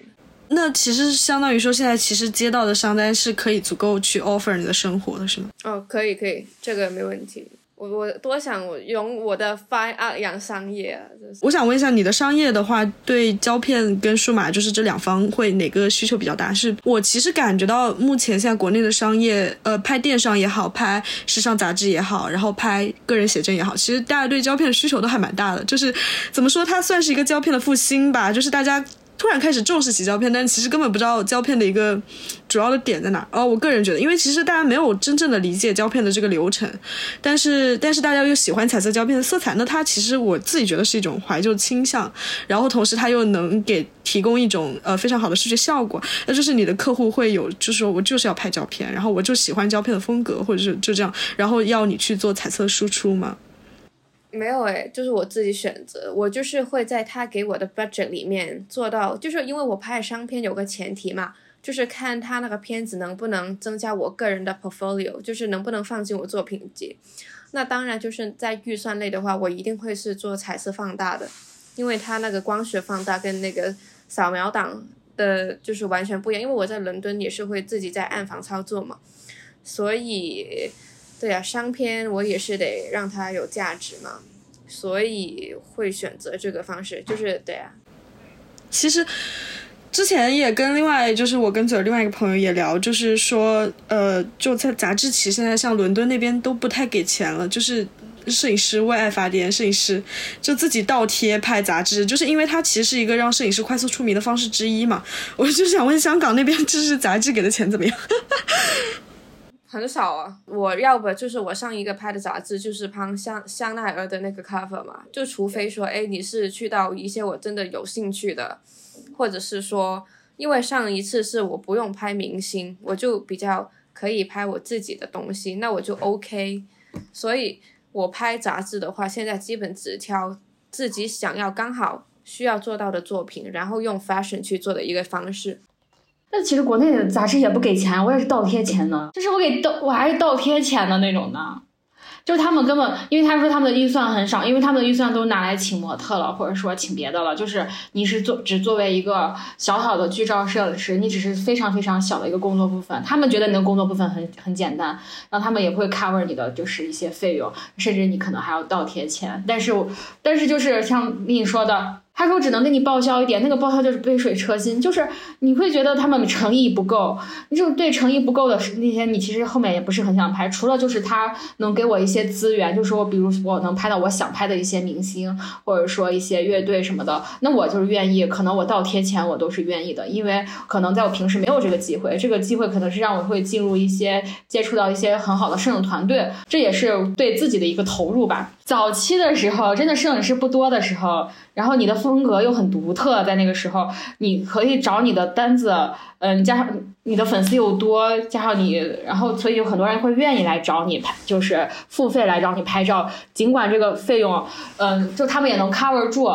[SPEAKER 1] 那其实相当于说，现在其实接到的商单是可以足够去 offer 你的生活的，是吗？
[SPEAKER 5] 哦，可以，可以，这个没问题。我我多想用我的 fine art 养商业啊！
[SPEAKER 1] 我想问一下，你的商业的话，对胶片跟数码就是这两方会哪个需求比较大？是我其实感觉到目前现在国内的商业，呃，拍电商也好，拍时尚杂志也好，然后拍个人写真也好，其实大家对胶片的需求都还蛮大的。就是怎么说，它算是一个胶片的复兴吧？就是大家。突然开始重视起胶片，但其实根本不知道胶片的一个主要的点在哪。哦，我个人觉得，因为其实大家没有真正的理解胶片的这个流程，但是但是大家又喜欢彩色胶片的色彩，那它其实我自己觉得是一种怀旧倾向，然后同时它又能给提供一种呃非常好的视觉效果，那就是你的客户会有，就是说我就是要拍胶片，然后我就喜欢胶片的风格，或者是就这样，然后要你去做彩色输出嘛。
[SPEAKER 5] 没有诶，就是我自己选择，我就是会在他给我的 budget 里面做到，就是因为我拍商片有个前提嘛，就是看他那个片子能不能增加我个人的 portfolio，就是能不能放进我作品集。那当然就是在预算类的话，我一定会是做彩色放大的，因为它那个光学放大跟那个扫描档的就是完全不一样，因为我在伦敦也是会自己在暗房操作嘛，所以，对呀，商片我也是得让它有价值嘛，所以会选择这个方式，就是对呀。
[SPEAKER 1] 其实之前也跟另外就是我跟嘴另外一个朋友也聊，就是说，呃，就在杂志企现在像伦敦那边都不太给钱了，就是。摄影师为爱发电，摄影师就自己倒贴拍杂志，就是因为它其实是一个让摄影师快速出名的方式之一嘛。我就想问香港那边，就是杂志给的钱怎么样？
[SPEAKER 5] 很少啊，我要不就是我上一个拍的杂志就是拍香香奈儿的那个 cover 嘛，就除非说，哎，你是去到一些我真的有兴趣的，或者是说，因为上一次是我不用拍明星，我就比较可以拍我自己的东西，那我就 OK，所以。我拍杂志的话，现在基本只挑自己想要、刚好需要做到的作品，然后用 fashion 去做的一个方式。
[SPEAKER 2] 那其实国内的杂志也不给钱，我也是倒贴钱的，就是我给倒，我还是倒贴钱的那种的。就是他们根本，因为他说他们的预算很少，因为他们的预算都拿来请模特了，或者说请别的了。就是你是做只作为一个小小的剧照摄影师，你只是非常非常小的一个工作部分。他们觉得你的工作部分很很简单，然后他们也不会 cover 你的就是一些费用，甚至你可能还要倒贴钱。但是，但是就是像你说的。他说只能给你报销一点，那个报销就是杯水车薪，就是你会觉得他们诚意不够，就是对诚意不够的那些，你其实后面也不是很想拍。除了就是他能给我一些资源，就是说，比如我能拍到我想拍的一些明星，或者说一些乐队什么的，那我就是愿意，可能我倒贴钱我都是愿意的，因为可能在我平时没有这个机会，这个机会可能是让我会进入一些接触到一些很好的摄影团队，这也是对自己的一个投入吧。早期的时候，真的摄影师不多的时候。然后你的风格又很独特，在那个时候，你可以找你的单子，嗯，加上你的粉丝又多，加上你，然后所以有很多人会愿意来找你拍，就是付费来找你拍照，尽管这个费用，嗯，就他们也能 cover 住。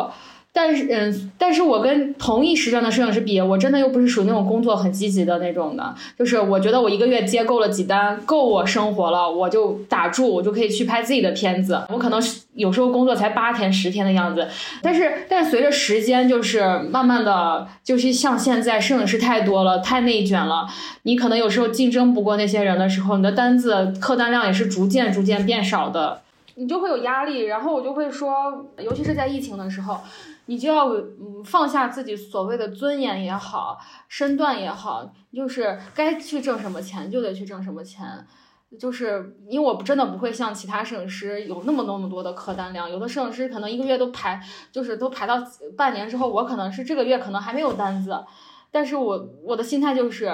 [SPEAKER 2] 但是，嗯，但是我跟同一时段的摄影师比，我真的又不是属于那种工作很积极的那种的。就是我觉得我一个月接够了几单，够我生活了，我就打住，我就可以去拍自己的片子。我可能有时候工作才八天、十天的样子。但是，但随着时间，就是慢慢的，就是像现在摄影师太多了，太内卷了。你可能有时候竞争不过那些人的时候，你的单子客单量也是逐渐逐渐变少的，你就会有压力。然后我就会说，尤其是在疫情的时候。你就要嗯放下自己所谓的尊严也好，身段也好，就是该去挣什么钱就得去挣什么钱，就是因为我真的不会像其他摄影师有那么那么多的客单量，有的摄影师可能一个月都排，就是都排到半年之后，我可能是这个月可能还没有单子，但是我我的心态就是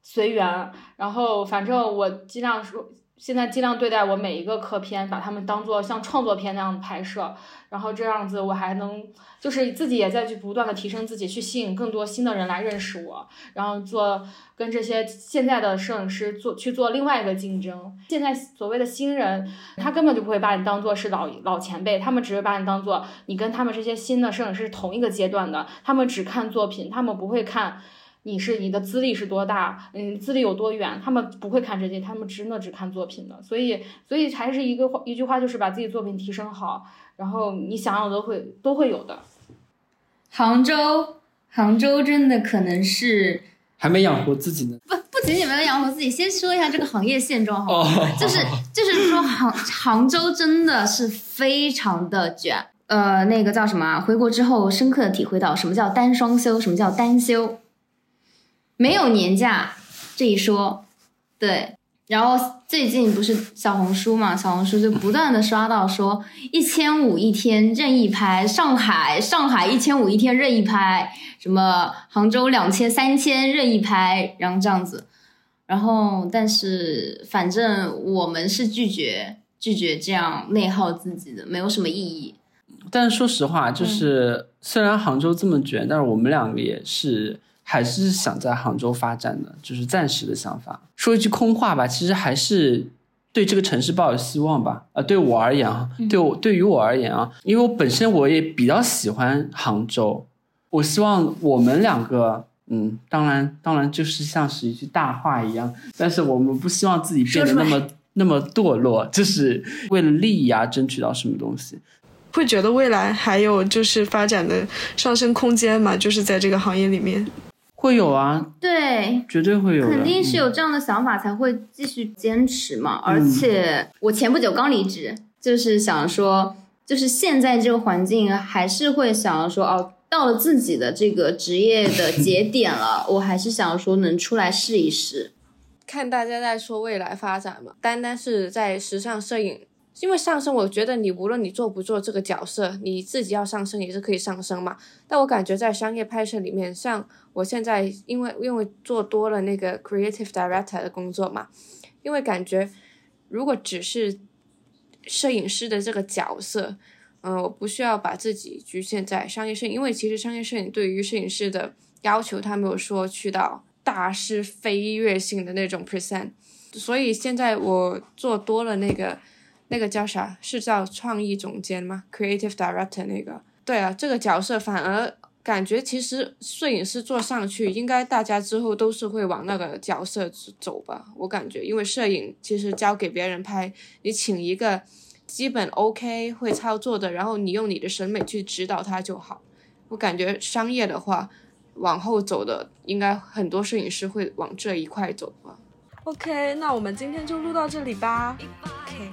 [SPEAKER 2] 随缘，然后反正我尽量说。现在尽量对待我每一个科片，把他们当做像创作片那样的拍摄，然后这样子我还能就是自己也在去不断的提升自己，去吸引更多新的人来认识我，然后做跟这些现在的摄影师做去做另外一个竞争。现在所谓的新人，他根本就不会把你当做是老老前辈，他们只会把你当做你跟他们这些新的摄影师同一个阶段的，他们只看作品，他们不会看。你是你的资历是多大？嗯，资历有多远？他们不会看这些，他们真的只看作品的。所以，所以还是一个话，一句话，就是把自己作品提升好，然后你想要的都会都会有的。
[SPEAKER 3] 杭州，杭州真的可能是
[SPEAKER 4] 还没养活自己呢。
[SPEAKER 3] 不，不仅仅没有养活自己，先说一下这个行业现状好吗？就是 就是说杭杭州真的是非常的卷。呃，那个叫什么？回国之后深刻的体会到什么叫单双休，什么叫单休。没有年假这一说，对，然后最近不是小红书嘛，小红书就不断的刷到说一千五一天任意拍，上海上海一千五一天任意拍，什么杭州两千三千任意拍，然后这样子，然后但是反正我们是拒绝拒绝这样内耗自己的，没有什么意义。
[SPEAKER 4] 但是说实话，就是虽然杭州这么卷，但是我们两个也是。还是想在杭州发展的，就是暂时的想法。说一句空话吧，其实还是对这个城市抱有希望吧。啊，对我而言啊，对我对于我而言啊，因为我本身我也比较喜欢杭州。我希望我们两个，嗯，当然当然就是像是一句大话一样，但是我们不希望自己变得那么那么堕落，就是为了利益啊争取到什么东西。
[SPEAKER 1] 会觉得未来还有就是发展的上升空间嘛？就是在这个行业里面。
[SPEAKER 4] 会有啊，
[SPEAKER 3] 对，
[SPEAKER 4] 绝对会有，
[SPEAKER 3] 肯定是有这样的想法才会继续坚持嘛。而且我前不久刚离职，就是想说，就是现在这个环境还是会想要说，哦，到了自己的这个职业的 节点了，我还是想说能出来试一试。
[SPEAKER 5] 看大家在说未来发展嘛，单单是在时尚摄影。因为上升，我觉得你无论你做不做这个角色，你自己要上升也是可以上升嘛。但我感觉在商业拍摄里面，像我现在因为因为做多了那个 creative director 的工作嘛，因为感觉如果只是摄影师的这个角色，嗯，我不需要把自己局限在商业摄影，因为其实商业摄影对于摄影师的要求，他没有说去到大师飞跃性的那种 present，所以现在我做多了那个。那个叫啥？是叫创意总监吗？Creative Director 那个？对啊，这个角色反而感觉其实摄影师做上去，应该大家之后都是会往那个角色走吧？我感觉，因为摄影其实交给别人拍，你请一个基本 OK 会操作的，然后你用你的审美去指导他就好。我感觉商业的话，往后走的应该很多摄影师会往这一块走吧。
[SPEAKER 1] OK，那我们今天就录到这里吧。OK。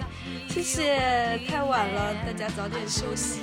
[SPEAKER 1] 谢谢，太晚了，大家早点休息。